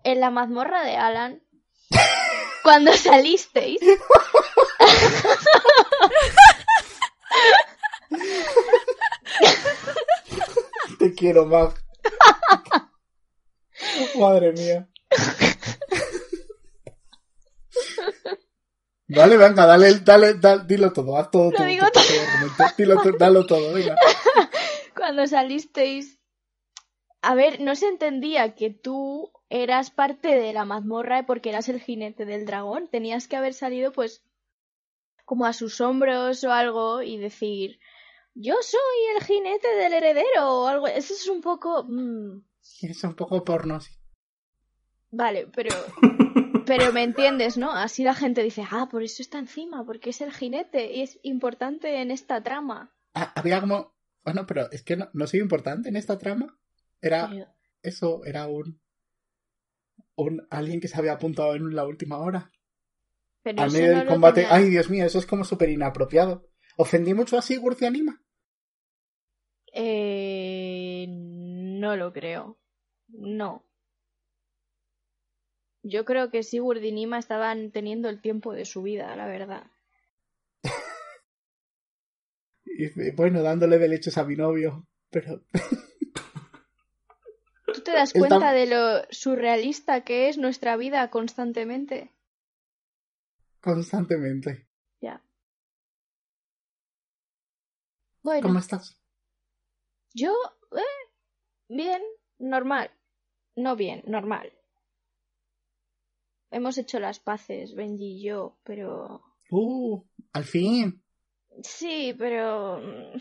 en la mazmorra de Alan, cuando salisteis, Te quiero, Mag. Madre mía. Vale, venga, dale, dale, dale, dilo todo, haz todo Lo tú, digo. Dilo tú, dalo todo, venga. cuando salisteis, a ver, no se entendía que tú eras parte de la mazmorra porque eras el jinete del dragón. Tenías que haber salido, pues, como a sus hombros o algo y decir, yo soy el jinete del heredero o algo. Eso es un poco... mm, Es un poco porno, sí. Vale, pero... Pero me entiendes, ¿no? Así la gente dice, ah, por eso está encima, porque es el jinete y es importante en esta trama. Ah, había como... Bueno, pero es que no, no soy importante en esta trama. Era... Pero- Eso era un... Un alguien que se había apuntado en la última hora. pero Al medio no del combate. tenía- Ay, Dios mío, eso es como súper inapropiado. ¿Ofendí mucho a Sigurd y Anima? Eh, no lo creo. No. Yo creo que Sigurd y Nima estaban teniendo el tiempo de su vida, la verdad. Y bueno, dándole de leches a mi novio. Pero ¿Tú te das cuenta de lo surrealista que es nuestra vida constantemente? constantemente. Ya. Bueno, ¿Cómo estás? yo, eh, bien, normal. No bien, normal. Hemos hecho las paces, Benji y yo, pero Uh, al fin. Sí, pero mm,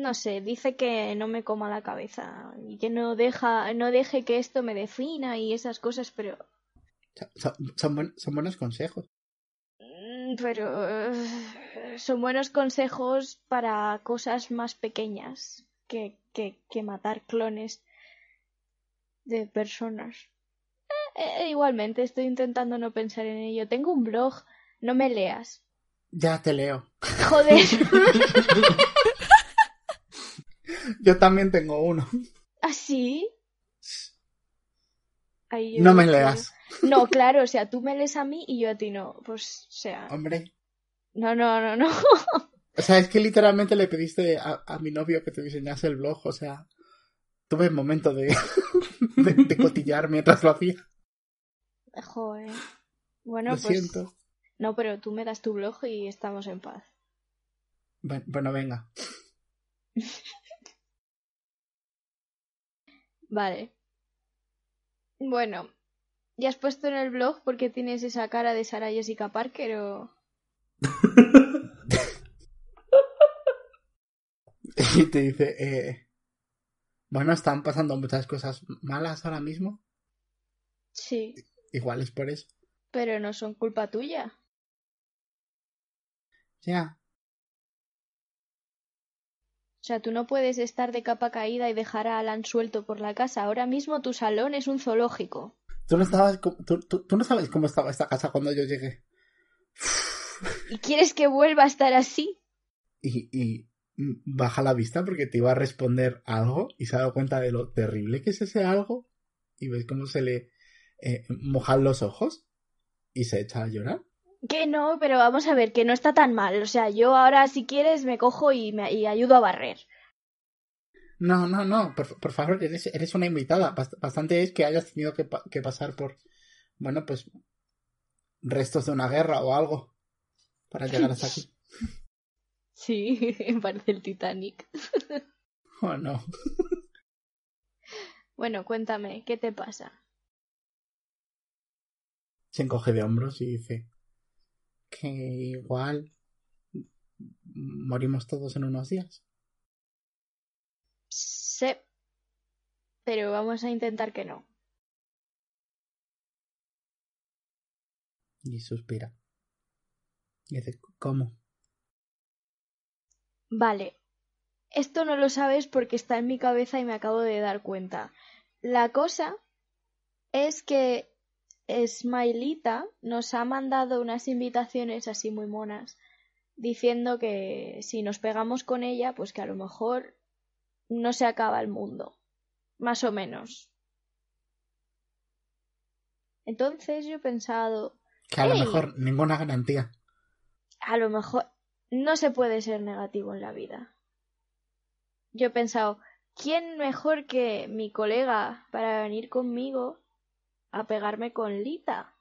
no sé, dice que no me coma la cabeza y que no deja, no deje que esto me defina y esas cosas, pero, Son, son- son buen- son buenos consejos. mm, pero eh, son buenos consejos para cosas más pequeñas que, que, que matar clones de personas. Eh, eh, igualmente, estoy intentando no pensar en ello. Tengo un blog, no me leas. Ya te leo. Joder. Yo también tengo uno. Ahí yo No me creo- leas. No, claro, o sea, tú me lees a mí y yo a ti no. Pues, o sea, Hombre, no, no, no, no. O sea, es que literalmente le pediste a, a mi novio que te diseñase el blog, o sea, tuve el momento de, de, de cotillar mientras lo hacía. Joder. Bueno, Lo pues. siento. No, pero tú me das tu blog y estamos en paz. Bueno, bueno, venga. Vale. Bueno, ¿ya has puesto en el blog porque tienes esa cara de Sara Jessica Parker o...? Y te dice, eh, bueno, están pasando muchas cosas malas ahora mismo. Sí, Igual es por eso. pero no son culpa tuya. Ya. O sea, tú no puedes estar de capa caída y dejar a Alan suelto por la casa. Ahora mismo tu salón es un zoológico. Tú no, estabas, tú, tú- tú no sabes cómo estaba esta casa cuando yo llegué. ¿Y quieres que vuelva a estar así? Y, y baja la vista porque te iba a responder algo y se ha dado cuenta de lo terrible que es ese algo. Y ves cómo se le eh, mojan los ojos y se echa a llorar. Que no, pero vamos a ver, que no está tan mal. O sea, yo ahora si quieres me cojo y, me, y ayudo a barrer. No, no, no, por, por favor, eres, eres una invitada. Bast- Bastante es que hayas tenido que, que pasar por, bueno, pues, restos de una guerra o algo para llegar hasta aquí. Sí, parece el Titanic. Oh, no. Bueno, cuéntame, ¿qué te pasa? Se encoge de hombros y dice que igual morimos todos en unos días. Sí, pero vamos a intentar que no. Y suspira. Y dice, ¿cómo? Vale, esto no lo sabes porque está en mi cabeza y me acabo de dar cuenta. La cosa es que Smilita nos ha mandado unas invitaciones así muy monas diciendo que si nos pegamos con ella, pues que a lo mejor no se acaba el mundo. Más o menos. Entonces yo he pensado, Que a lo mejor ninguna garantía. a lo mejor no se puede ser negativo en la vida. Yo he pensado, ¿quién mejor que mi colega para venir conmigo a pegarme con Lita?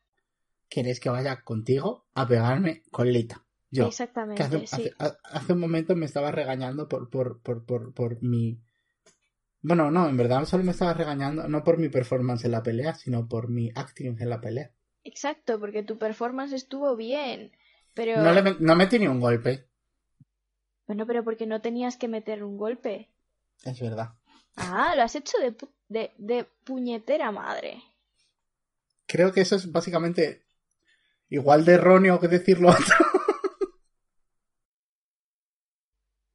¿Quieres que vaya contigo a pegarme con Lita? Yo. Que Exactamente, hace, sí. hace- hace un momento me estaba regañando por, por, por, por, por mi... Bueno, no, en verdad solo me estaba regañando, no por mi performance en la pelea, sino por mi acting en la pelea. Exacto, porque tu performance estuvo bien. Pero. No, le, me- no metí ni un golpe, Bueno, pero porque no tenías que meter un golpe. es verdad. Ah, lo has hecho de, pu- de, de puñetera madre. Creo que eso es básicamente igual de erróneo que decir lo otro.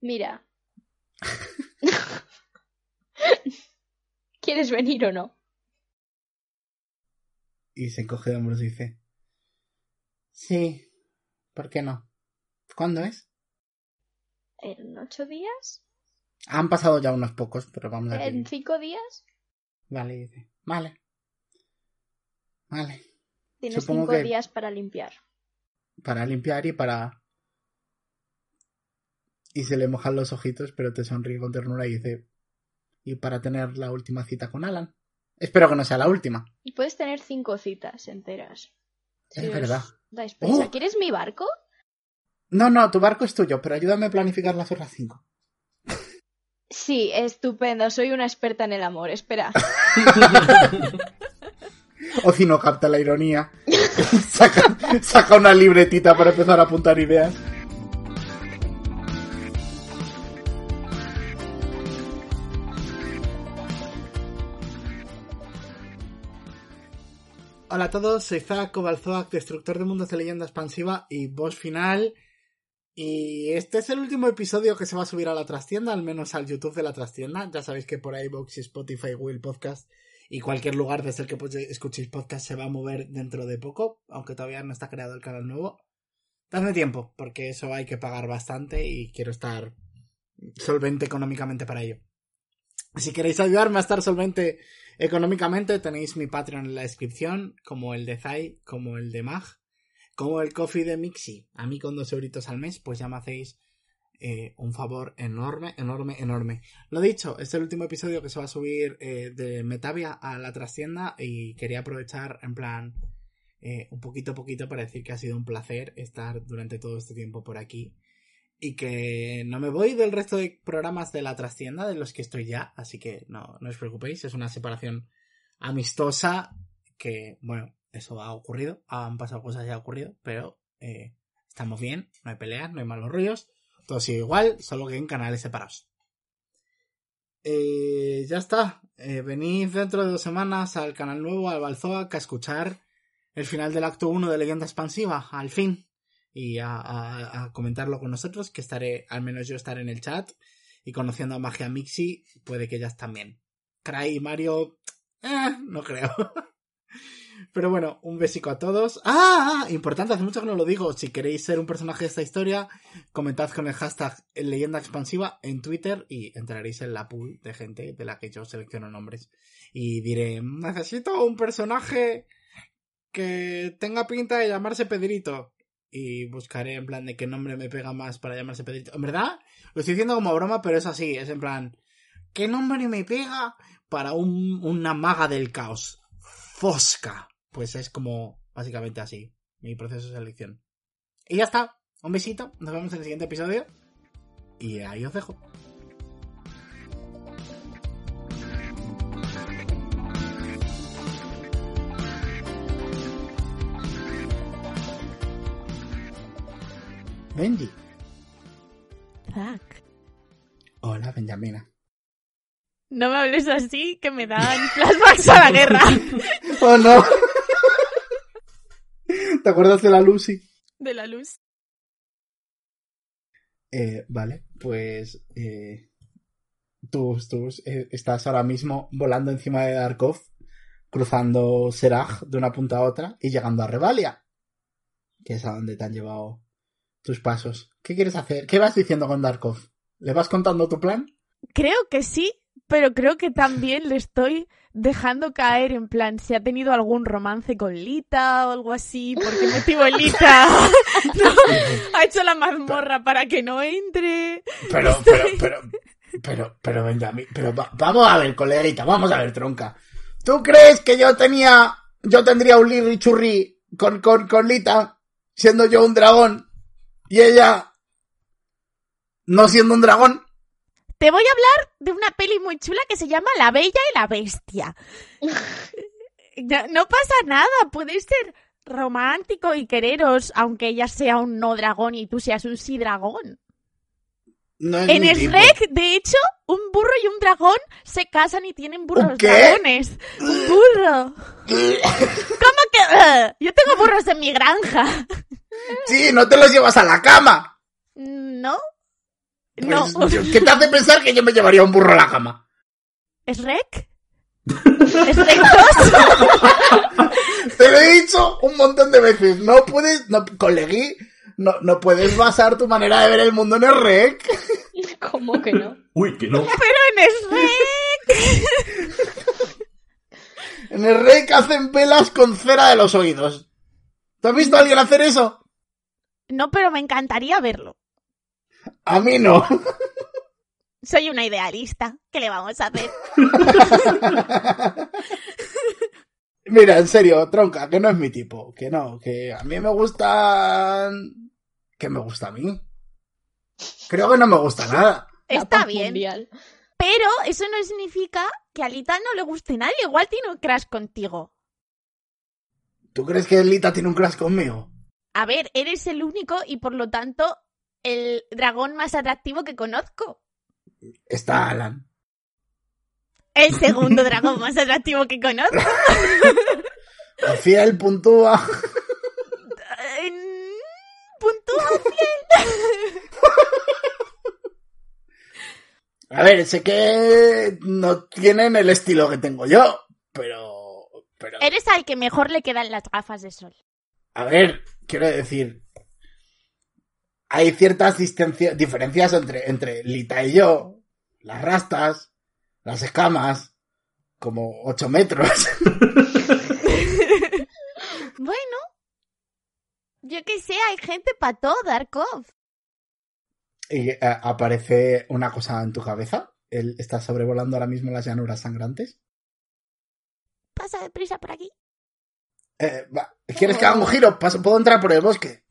Mira. ¿Quieres venir o no? Y se encoge de hombros y dice, sí, ¿por qué no? ¿Cuándo es? ¿En ocho días? Han pasado ya unos pocos, pero vamos a ¿En ver. cinco días? Vale, dice, vale. Vale. Tienes Supongo cinco que- días para limpiar. Para limpiar y para... Y se le mojan los ojitos, pero te sonríe con ternura y dice, y para tener la última cita con Alan. Espero que no sea la última. Y puedes tener cinco citas enteras. Es verdad. Dais prisa. ¡Oh! ¿Quieres mi barco? No, no, tu barco es tuyo, pero ayúdame a planificar las otras cinco. Sí, estupendo. Soy una experta en el amor. Espera. O si no capta la ironía. saca, saca una libretita para empezar a apuntar ideas. Hola a todos, soy Zack Kovalzoak, destructor de mundos de leyenda expansiva y boss final. Y este es el último episodio que se va a subir a la trastienda, al menos al YouTube de la trastienda. Ya sabéis que por iVoox, Spotify, Will Podcast y cualquier lugar desde el que pues, escuchéis podcast se va a mover dentro de poco, aunque todavía no está creado el canal nuevo. Dadme tiempo, porque eso hay que pagar bastante y quiero estar solvente económicamente para ello. Si queréis ayudarme a estar solvente económicamente, tenéis mi Patreon en la descripción, como el de Zai, como el de Mag, como el Coffee de Mixi. A mí con dos euritos al mes, pues ya me hacéis eh, un favor enorme, enorme, enorme. Lo dicho, es el último episodio que se va a subir eh, de Metavia a la trastienda y quería aprovechar en plan eh, un poquito a poquito para decir que ha sido un placer estar durante todo este tiempo por aquí y que no me voy del resto de programas de la trastienda de los que estoy ya, así que no, no os preocupéis, es una separación amistosa que, bueno, eso ha ocurrido, han pasado cosas y ha ocurrido, pero estamos bien, no hay peleas, no hay malos ruidos, todo sigue igual, solo que en canales separados. Eh, ya está, eh, venid dentro de dos semanas al canal nuevo, al Balzoac, a escuchar el final del acto 1 de Leyenda Expansiva, al fin y a, comentarlo con nosotros, que estaré, al menos yo estaré en el chat y conociendo a Magia Mixi, puede que ellas también. Cry y Mario, eh, no creo. Pero bueno, un besico a todos. ¡Ah! Importante, hace mucho que no lo digo. Si queréis ser un personaje de esta historia, comentad con el hashtag leyenda expansiva en Twitter y entraréis en la pool de gente de la que yo selecciono nombres. Y diré, necesito un personaje que tenga pinta de llamarse Pedrito y buscaré en plan de qué nombre me pega más para llamarse Pedrito. En verdad, lo estoy diciendo como broma, pero es así, es en plan, ¿qué nombre me pega para un, una maga del caos? Fosca. Pues es como básicamente así, mi proceso de selección. Y ya está, un besito, nos vemos en el siguiente episodio y ahí os dejo. Benji. Zack. Hola, Benjamina. No me hables así, que me dan flashbacks a la guerra. oh, no. ¿Te acuerdas de la Lucy? De la luz. Eh, vale, pues eh, tú, tú eh, estás ahora mismo volando encima de Darkov, cruzando Seraj de una punta a otra y llegando a Revalia, que es a donde te han llevado tus pasos. ¿Qué quieres hacer? ¿Qué vas diciendo con Darkov? ¿Le vas contando tu plan? Creo que sí, pero creo que también le estoy dejando caer en plan si ha tenido algún romance con Lita o algo así, porque motivo Lita no, ha hecho la mazmorra para que no entre. Pero, pero, pero, pero, pero, Benjamín, pero vamos a ver, coleguita, vamos a ver, tronca. ¿Tú crees que yo tenía, yo tendría un Lirri Churri con, con, con Lita, siendo yo un dragón? Y ella, no siendo un dragón. Te voy a hablar de una peli muy chula que se llama La Bella y la Bestia. no, pasa nada, podéis ser romántico y quereros, aunque ella sea un no dragón y tú seas un sí dragón. en Shrek, de hecho, un burro y un dragón se casan y tienen burros dragones. Un burro. ¿Cómo que? Yo tengo burros en mi granja. Sí, no te los llevas a la cama. No. Pues, no. ¿Qué te hace pensar que yo me llevaría un burro a la cama? ¿Es rec? ¿Es rec 2? te lo he dicho un montón de veces. No puedes, no, colegui, no, no puedes basar tu manera de ver el mundo en el rec. ¿Cómo que no? Uy, que no. Pero en el rec. en el rec hacen velas con cera de los oídos. ¿Te has visto a alguien hacer eso? No, pero me encantaría verlo. A mí no. Soy una idealista. ¿Qué le vamos a hacer? Mira, en serio, tronca, que no es mi tipo. Que no, que a mí me gustan. ¿Qué me gusta a mí? Creo que no me gusta nada. Está bien. Pero eso no significa que a Lita no le guste nadie. Igual tiene un crash contigo. ¿Tú crees que Lita tiene un crash conmigo? A ver, eres el único y por lo tanto el dragón más atractivo que conozco. Está Alan. El segundo dragón más atractivo que conozco. Fiel puntúa. Puntúa fiel. A ver, sé que no tienen el estilo que tengo yo, pero Eres al que mejor le quedan las gafas de sol. A ver, quiero decir. Hay ciertas diferencias entre, entre Lita y yo. Las rastas, las escamas, como 8 metros. bueno. Yo que sé, hay gente para todo, Darkov. Y eh, aparece una cosa en tu cabeza. Él está sobrevolando ahora mismo las llanuras sangrantes. Pasa deprisa por aquí. Eh, va, ¿Quieres que haga un giro? ¿Puedo entrar por el bosque?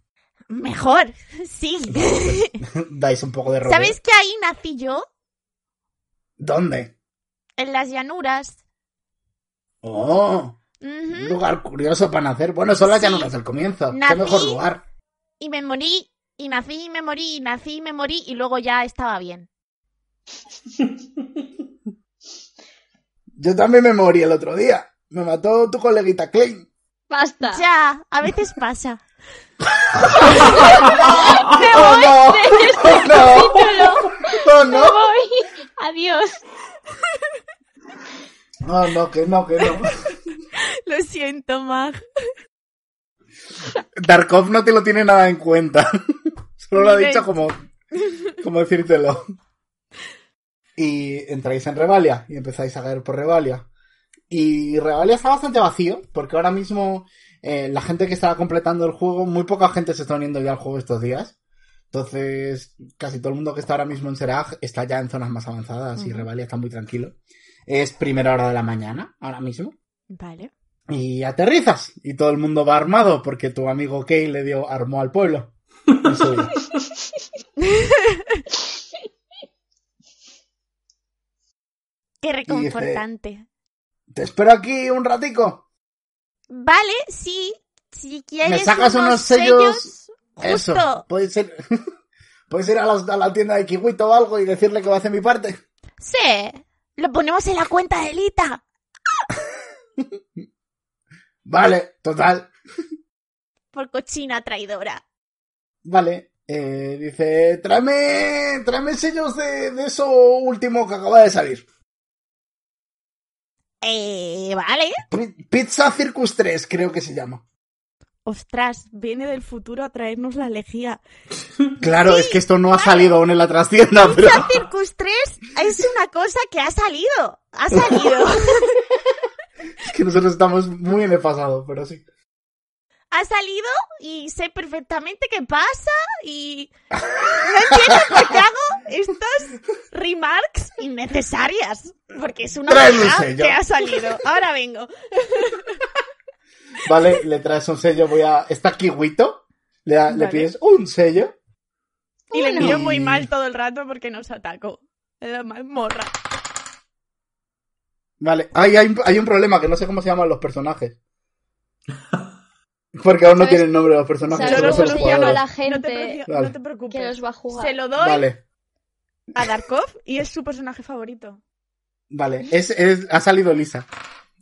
Mejor, sí. Dais un poco de rodeo. ¿Sabes que ahí nací yo? ¿Dónde? En las llanuras. Oh, un lugar curioso para nacer. Bueno, son las Sí. llanuras del comienzo. Nací- Qué mejor lugar. Y me morí, y nací y me morí, y nací y me morí, y luego ya estaba bien. Yo también me morí el otro día. Me mató tu coleguita Klein. Basta. Ya, a veces pasa. ¡Oh, no! ¡Oh, no! ¡Oh, no! Me voy. Adiós. No, no, que no, que no. Lo siento, Mag. Darkov no te lo tiene nada en cuenta. Solo lo ha dicho como, como decírtelo. Y entráis en Revalia y empezáis a caer por Revalia. Y Revalia está bastante vacío, porque ahora mismo eh, la gente que estaba completando el juego, muy poca gente se está uniendo ya al juego estos días. Entonces, casi todo el mundo que está ahora mismo en Serag está ya en zonas más avanzadas y. Revalia está muy tranquilo. Es primera hora de la mañana, ahora mismo. Vale. Y aterrizas. Y todo el mundo va armado porque tu amigo Kay le dio armó al pueblo. Qué reconfortante. Te espero aquí un ratico. Vale, sí. Si quieres Me sacas unos sellos. Eso. Justo. Puedes ir, puedes ir a, la, a la tienda de Kiwito o algo y decirle que va a hacer mi parte. Sí. Lo ponemos en la cuenta de Lita. Vale, total. Por cochina traidora. Vale. Eh, dice, tráeme, tráeme sellos de, de eso último que acaba de salir. Eh, vale. Pi- Pizza Circus 3, creo que se llama. Ostras, viene del futuro a traernos la lejía. Claro, es que esto no ha salido aún en la trastienda, pero... Pizza Circus 3 es una cosa que ha salido. Ha salido. Es que nosotros estamos muy en el pasado, pero sí. Ha salido y sé perfectamente qué pasa y no entiendo por qué hago estas remarks innecesarias. Porque es una verdad que ha salido. Ahora vengo. Vale, le traes un sello, voy a... Está Kiwito, le, da- le Vale. pides un sello. Y le miro muy mal todo el rato porque nos atacó. La mazmorra. Vale, hay, hay, hay un problema, que no sé cómo se llaman los personajes. Porque aún no ¿Sabes- tienen nombre los personajes, ¿Sabes Yo solo jugadores. la No te, gente no te preocupes. que los va a jugar? Se lo doy Vale, a Darkov y es su personaje favorito. vale, es, es- ha salido Lisa.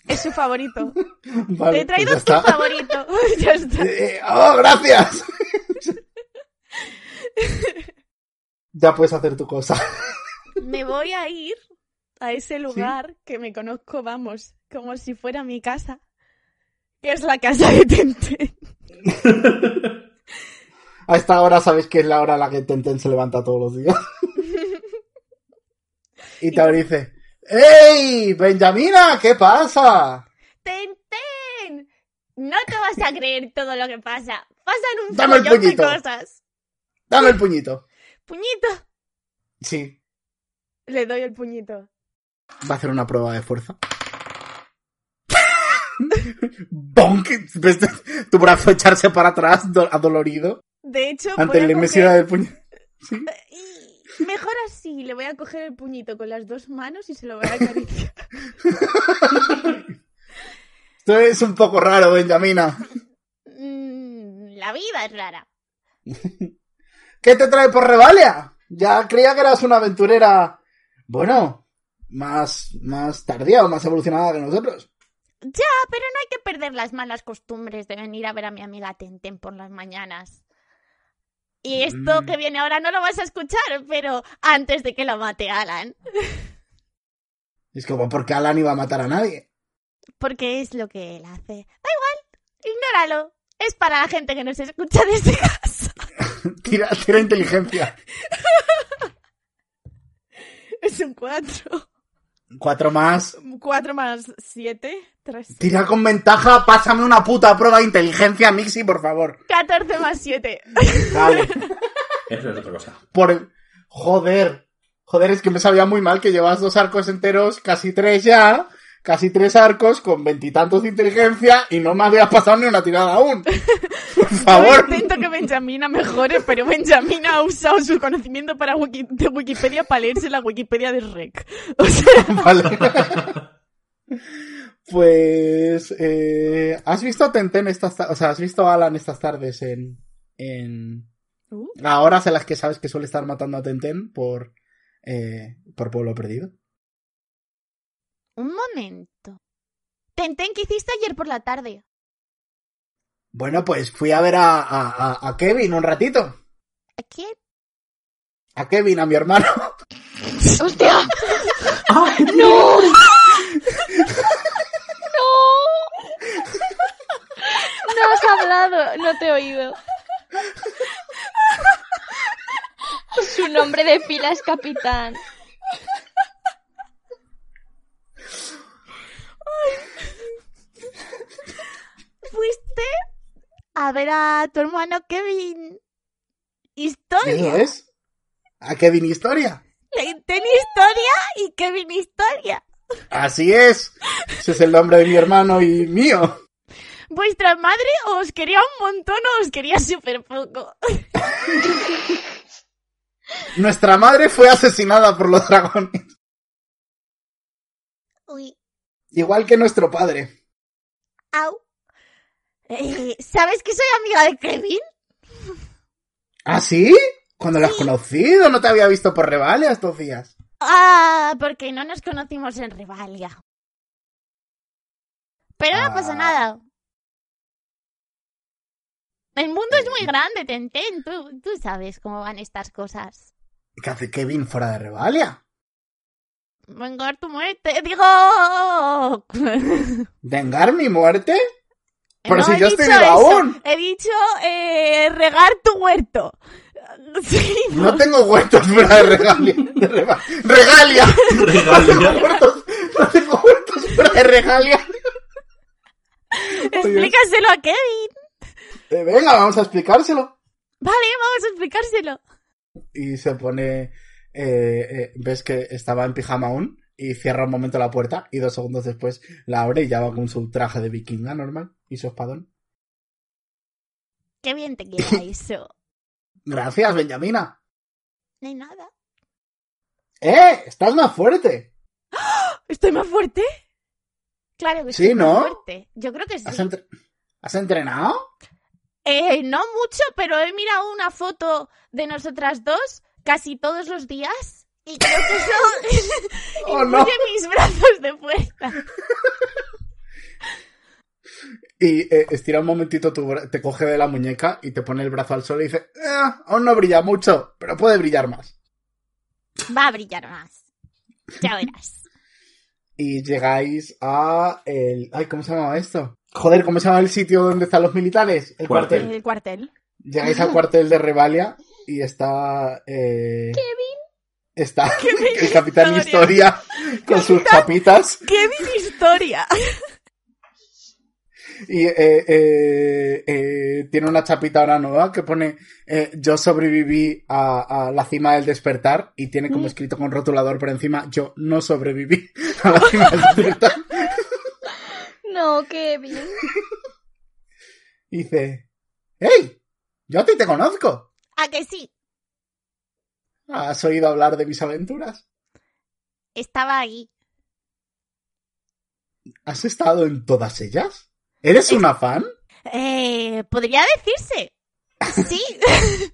Es su favorito. Vale, Te he traído pues tu está. favorito. ya está. Eh, ¡Oh, gracias! ya puedes hacer tu cosa. Me voy a ir a ese lugar que me conozco, vamos, como si fuera mi casa. Que es la casa de Tenten. A esta hora sabes que es la hora a la que Tenten se levanta todos los días. y te dice, ¡Ey, Benjamina! ¿Qué pasa? ¡Tenten! No te vas a creer todo lo que pasa. Pasan un Dame el de cosas. Dame el puñito. Puñito. Sí, Le doy el puñito. va a hacer una prueba de fuerza. ¡Bonk! ¿Ves tu brazo echarse para atrás, do- adolorido, De hecho, ante la inmensidad coger- del puño. Sí. Mejor así, le voy a coger el puñito con las dos manos y se lo voy a acariciar. Esto es un poco raro, Benjamina. Mm, la vida es rara. ¿Qué te trae por Revalia? Ya creía que eras una aventurera, bueno, más, más tardía o más evolucionada que nosotros. Ya, pero no hay que perder las malas costumbres de venir a ver a mi amiga Tenten por las mañanas. Y esto Mm. que viene ahora no lo vas a escuchar, pero antes de que lo mate Alan. Es como porque Alan iba a matar a nadie. Porque es lo que él hace. Da igual, ignóralo. Es para la gente que nos escucha desde casa. Tira, tira inteligencia. Es un 4. Cuatro más. 4 más 7, 3. Tira con ventaja, pásame una puta prueba de inteligencia, Mixi, por favor. 14 más 7. Vale. Eso es otra cosa. Por, Joder. Joder, es que me sabía muy mal que llevas dos arcos enteros, casi tres ya, casi tres arcos con veintitantos de inteligencia y no me había pasado ni una tirada aún. Por Yo favor. intento que Benjamina mejore, pero Benjamina ha usado su conocimiento para Wiki- de Wikipedia para leerse la Wikipedia de Rec. O sea, Vale. Pues, eh, ¿has visto Tenten estas, ta- o sea, has visto a Alan estas tardes en, en, Uh. a horas en las que sabes que suele estar matando a Tenten por, eh, por Pueblo Perdido? Un momento. Tenten, ¿qué hiciste ayer por la tarde? Bueno, pues fui a ver a, a, a- a Kevin un ratito. ¿A quién? A Kevin, a mi hermano. ¡Hostia! ¡No! ¡No! No has hablado, no te he oído. Su nombre de pila es Capitán. ¿Fuiste a ver a tu hermano Kevin? ¿Historia? ¿Eso es? A Kevin Historia. Tenten Historia y Kevin Historia. Así es. Ese es el nombre de mi hermano y mío. Vuestra madre os quería un montón o os quería súper poco. Nuestra madre fue asesinada por los dragones. Uy, Igual que nuestro padre. au. Eh, ¿Sabes que soy amiga de Kevin? ¿Ah, sí? ¿Cuándo lo has conocido? No te había visto por Revalia estos días. Ah, porque no nos conocimos en Revalia. Pero no pasa Ah. nada. El mundo es muy grande, Tenten. Tú, tú sabes cómo van estas cosas. ¿Qué hace Kevin fuera de Revalia? Vengar tu muerte. Digo. ¿Vengar mi muerte? Pero No si yo estoy aún. He dicho eh, regar tu huerto. Sí, No tengo huertos fuera de Regalia. De Reva- ¡Regalia! No tengo Regalia. huertos, no tengo huertos fuera de Regalia. explícaselo a Kevin. Eh, venga, vamos a explicárselo. Vale, vamos a explicárselo. Y se pone... eh, eh, ves que estaba en pijama aún y cierra un momento la puerta y dos segundos después la abre y ya va con su traje de vikinga normal y su espadón. Qué bien te queda eso. Gracias, Benjamina. No hay nada. ¡Eh! ¡Estás más fuerte! ¿Estoy más fuerte? Claro que Sí, estoy más ¿no? fuerte. Yo creo que sí. ¿Has, entre- ¿Has entrenado? Eh, no mucho, pero he mirado una foto de nosotras dos casi todos los días y creo que eso Oh, no. mis brazos de fuerza. Y eh, estira un momentito, tu te coge de la muñeca y te pone el brazo al sol y dice, "Eh, aún no brilla mucho, pero puede brillar más. Va a brillar más. Ya verás. Y llegáis a el... Ay, ¿cómo se llama esto? Joder, ¿cómo se llama el sitio donde están los militares? El Cuartel. cuartel. El cuartel. Llegáis al cuartel de Revalia y está... Eh... Kevin. Está el capitán Historia. Historia con sus chapitas Kevin Historia. y eh, eh, eh, tiene una chapita ahora nueva que pone eh, yo sobreviví a, a la cima del despertar y tiene como escrito con rotulador por encima yo no sobreviví a la cima del despertar. No, Kevin. Y dice, ¡Hey! Yo a ti te conozco. ¿A que sí? ¿Has oído hablar de mis aventuras? Estaba ahí. ¿Has estado en todas ellas? ¿Eres una fan? Eh, podría decirse. Sí.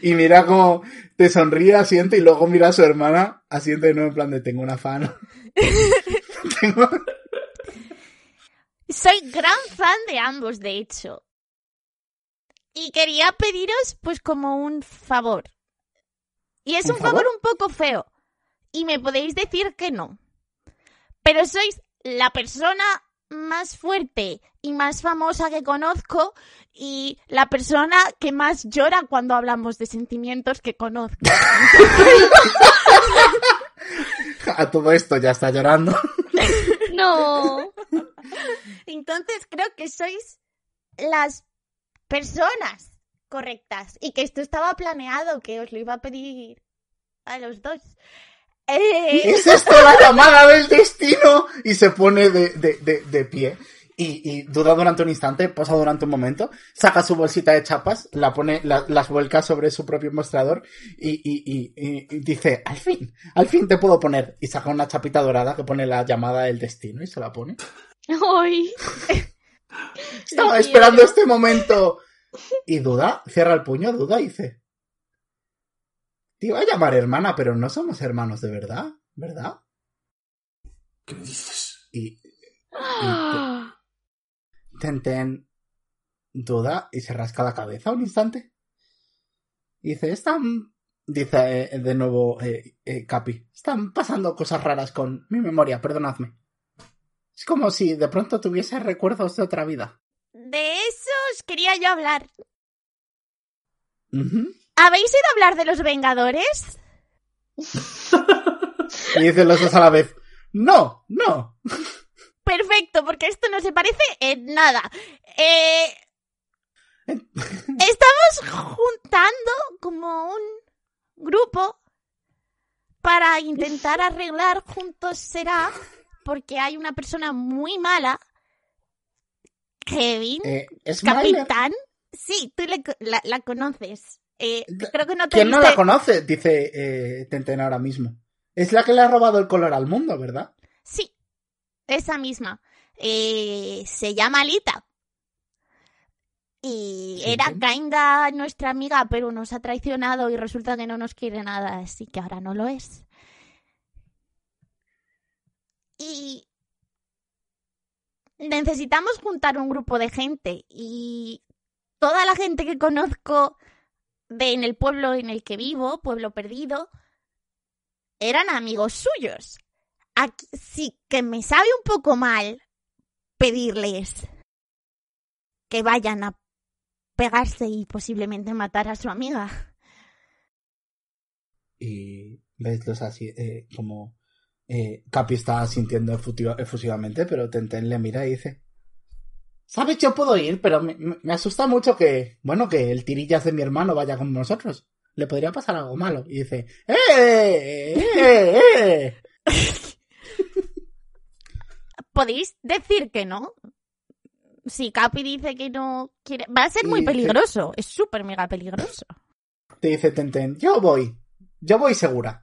Y mira cómo te sonríe, asiente y luego mira a su hermana, asiente de nuevo en plan de tengo una fan. Tengo- Soy gran fan de ambos, de hecho. Y quería pediros, pues, como un favor. Y es ¿Un un, favor? favor? un poco feo. Y me podéis decir que no. Pero sois la persona más fuerte y más famosa que conozco y la persona que más llora cuando hablamos de sentimientos que conozco. A todo esto ya está llorando. No. Entonces creo que sois las personas correctas y que esto estaba planeado, que os lo iba a pedir a los dos. Eh, ¿Es esto la llamada del destino? Y se pone de, de, de, de pie. Y, y, duda durante un instante, posa durante un momento, saca su bolsita de chapas, la pone, la, las vuelca sobre su propio mostrador y, y, y, dice, al fin, al fin te puedo poner. Y saca una chapita dorada que pone la llamada del destino y se la pone. ¡Ay! Estaba esperando este momento. Y duda, cierra el puño, duda y dice, te iba a llamar hermana, pero no somos hermanos de verdad, ¿verdad? ¿Qué me dices? Y, duda y se rasca la cabeza un instante. Y dice, están... Dice eh, de nuevo eh, eh, Capi, están pasando cosas raras con mi memoria, perdonadme. Es como si de pronto tuviese recuerdos de otra vida. De eso os quería yo hablar. Uh -huh. ¿Habéis ido a hablar de los Vengadores? y dicen los dos a la vez, no, no. Perfecto, porque esto no se parece en nada. Eh, estamos juntando como un grupo para intentar arreglar juntos será porque hay una persona muy mala. Kevin, eh, capitán. Sí, tú le, la, la, conoces. Eh, creo que no te ¿Quién viste... no la conoce? Dice eh, Tenten ahora mismo. Es la que le ha robado el color al mundo, ¿verdad? Sí, esa misma. Eh, se llama Lita. Y era sí. kinda nuestra amiga, pero nos ha traicionado y resulta que no nos quiere nada, así que ahora no lo es. Y necesitamos juntar un grupo de gente y toda la gente que conozco de en el pueblo en el que vivo, pueblo perdido, eran amigos suyos. Aquí, sí que me sabe un poco mal pedirles que vayan a pegarse y posiblemente matar a su amiga. Y ves los así, eh, como eh, Capi está sintiendo efusivamente, pero Tenten le mira y dice, ¿sabes? Yo puedo ir, pero me, asusta mucho que, bueno, que el tirillas de mi hermano vaya con nosotros. Le podría pasar algo malo. Y dice, ¡eh! ¡eh! ¡eh! ¿Podéis decir que no? Si Capi dice que no quiere... Va a ser muy peligroso. Es súper mega peligroso. Te dice Tenten, yo voy, yo voy segura.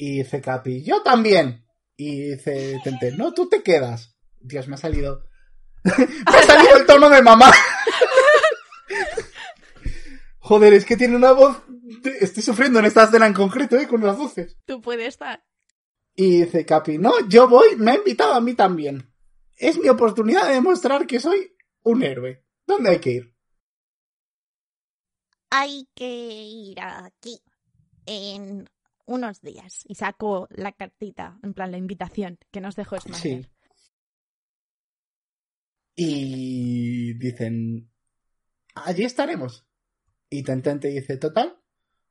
Y dice Capi, yo también. Y dice Tenten, no, tú te quedas. Dios, me ha salido. me ha salido el tono de mamá. Joder, es que tiene una voz. Estoy sufriendo en esta escena en concreto, ¿eh? Con las voces. Tú puedes estar. Y dice Capi, no, yo voy, me ha invitado a mí también. Es mi oportunidad de demostrar que soy un héroe. ¿Dónde hay que ir? Hay que ir aquí en unos días. Y saco la cartita, en plan la invitación que nos dejó Snyder. Sí. Y dicen, allí estaremos. Y Tenten te dice, total,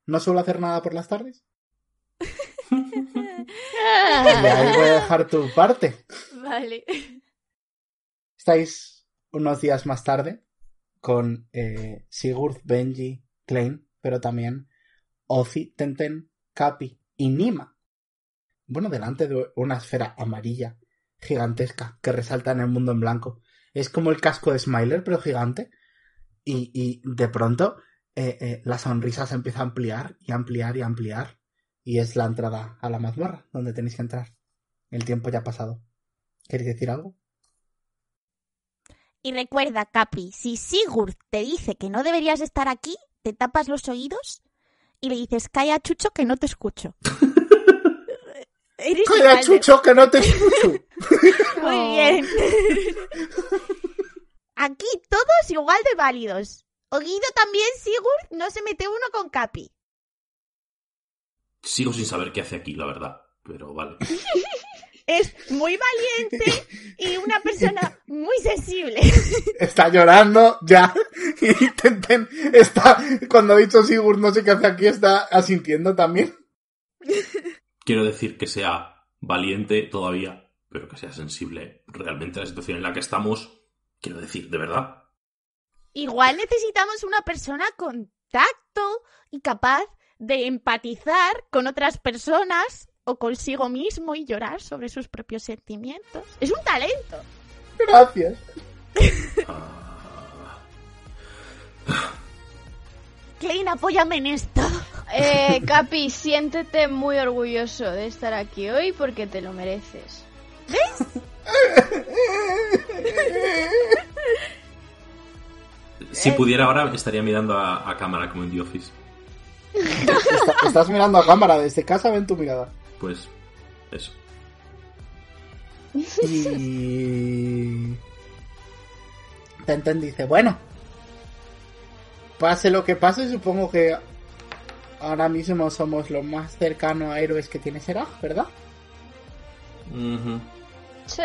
no suelo hacer nada por las tardes. Ahí voy a dejar tu parte. Vale. Estáis unos días más tarde con eh, Sigurd, Benji, Klein, pero también Ozzy, Tenten, Capi y Nima. Bueno, delante de una esfera amarilla gigantesca que resalta en el mundo en blanco. Es como el casco de Smiler, pero gigante. Y, y de pronto eh, eh, la sonrisa se empieza a ampliar y ampliar y ampliar. Y es la entrada a la mazmorra donde tenéis que entrar. El tiempo ya ha pasado. ¿Queréis decir algo? Y recuerda, Capi, si Sigurd te dice que no deberías estar aquí, te tapas los oídos y le dices, calla, Chucho, que no te escucho. Eres ¡Calla, Chucho, que no te escucho! Muy bien. Aquí todos igual de válidos. Oído también, Sigurd, no se mete uno con Capi. Sigo sin saber qué hace aquí, la verdad. Pero vale. Es muy valiente y una persona muy sensible. Está llorando ya. Y Tenten está, cuando ha dicho Sigurd no sé qué hace aquí, está asintiendo también. Quiero decir que sea valiente todavía, pero que sea sensible realmente a la situación en la que estamos. Quiero decir, de verdad. Igual necesitamos una persona con tacto y capaz de empatizar con otras personas o consigo mismo y llorar sobre sus propios sentimientos. Es un talento. Gracias. Klein, apóyame en esto. Eh, Capi, siéntete muy orgulloso de estar aquí hoy porque te lo mereces. Si pudiera ahora estaría mirando a, a cámara como en The Office. Está- estás mirando a cámara, desde casa ven tu mirada. Pues eso. Y... Tenten dice, bueno, pase lo que pase, supongo que ahora mismo somos lo más cercano a héroes que tiene Serag, ¿verdad? Ujú. Sí.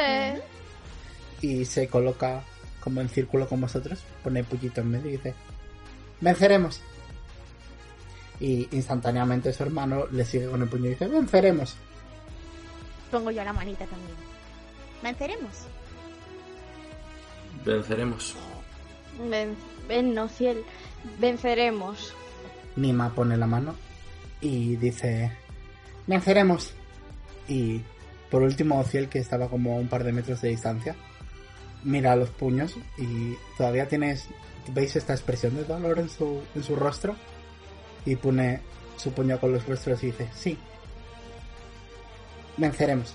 Y se coloca como en círculo con vosotros, pone el puñito en medio y dice, venceremos. Y instantáneamente su hermano le sigue con el puño y dice, venceremos. Pongo yo la manita también. Venceremos. Venceremos. Ven, ven, no, fiel. Venceremos. Nima pone la mano y dice, venceremos. Y por último, Ciel, que estaba como a un par de metros de distancia, mira los puños y todavía tienes, veis esta expresión de dolor en su, en su rostro y pone su puño con los vuestros y dice, sí, venceremos.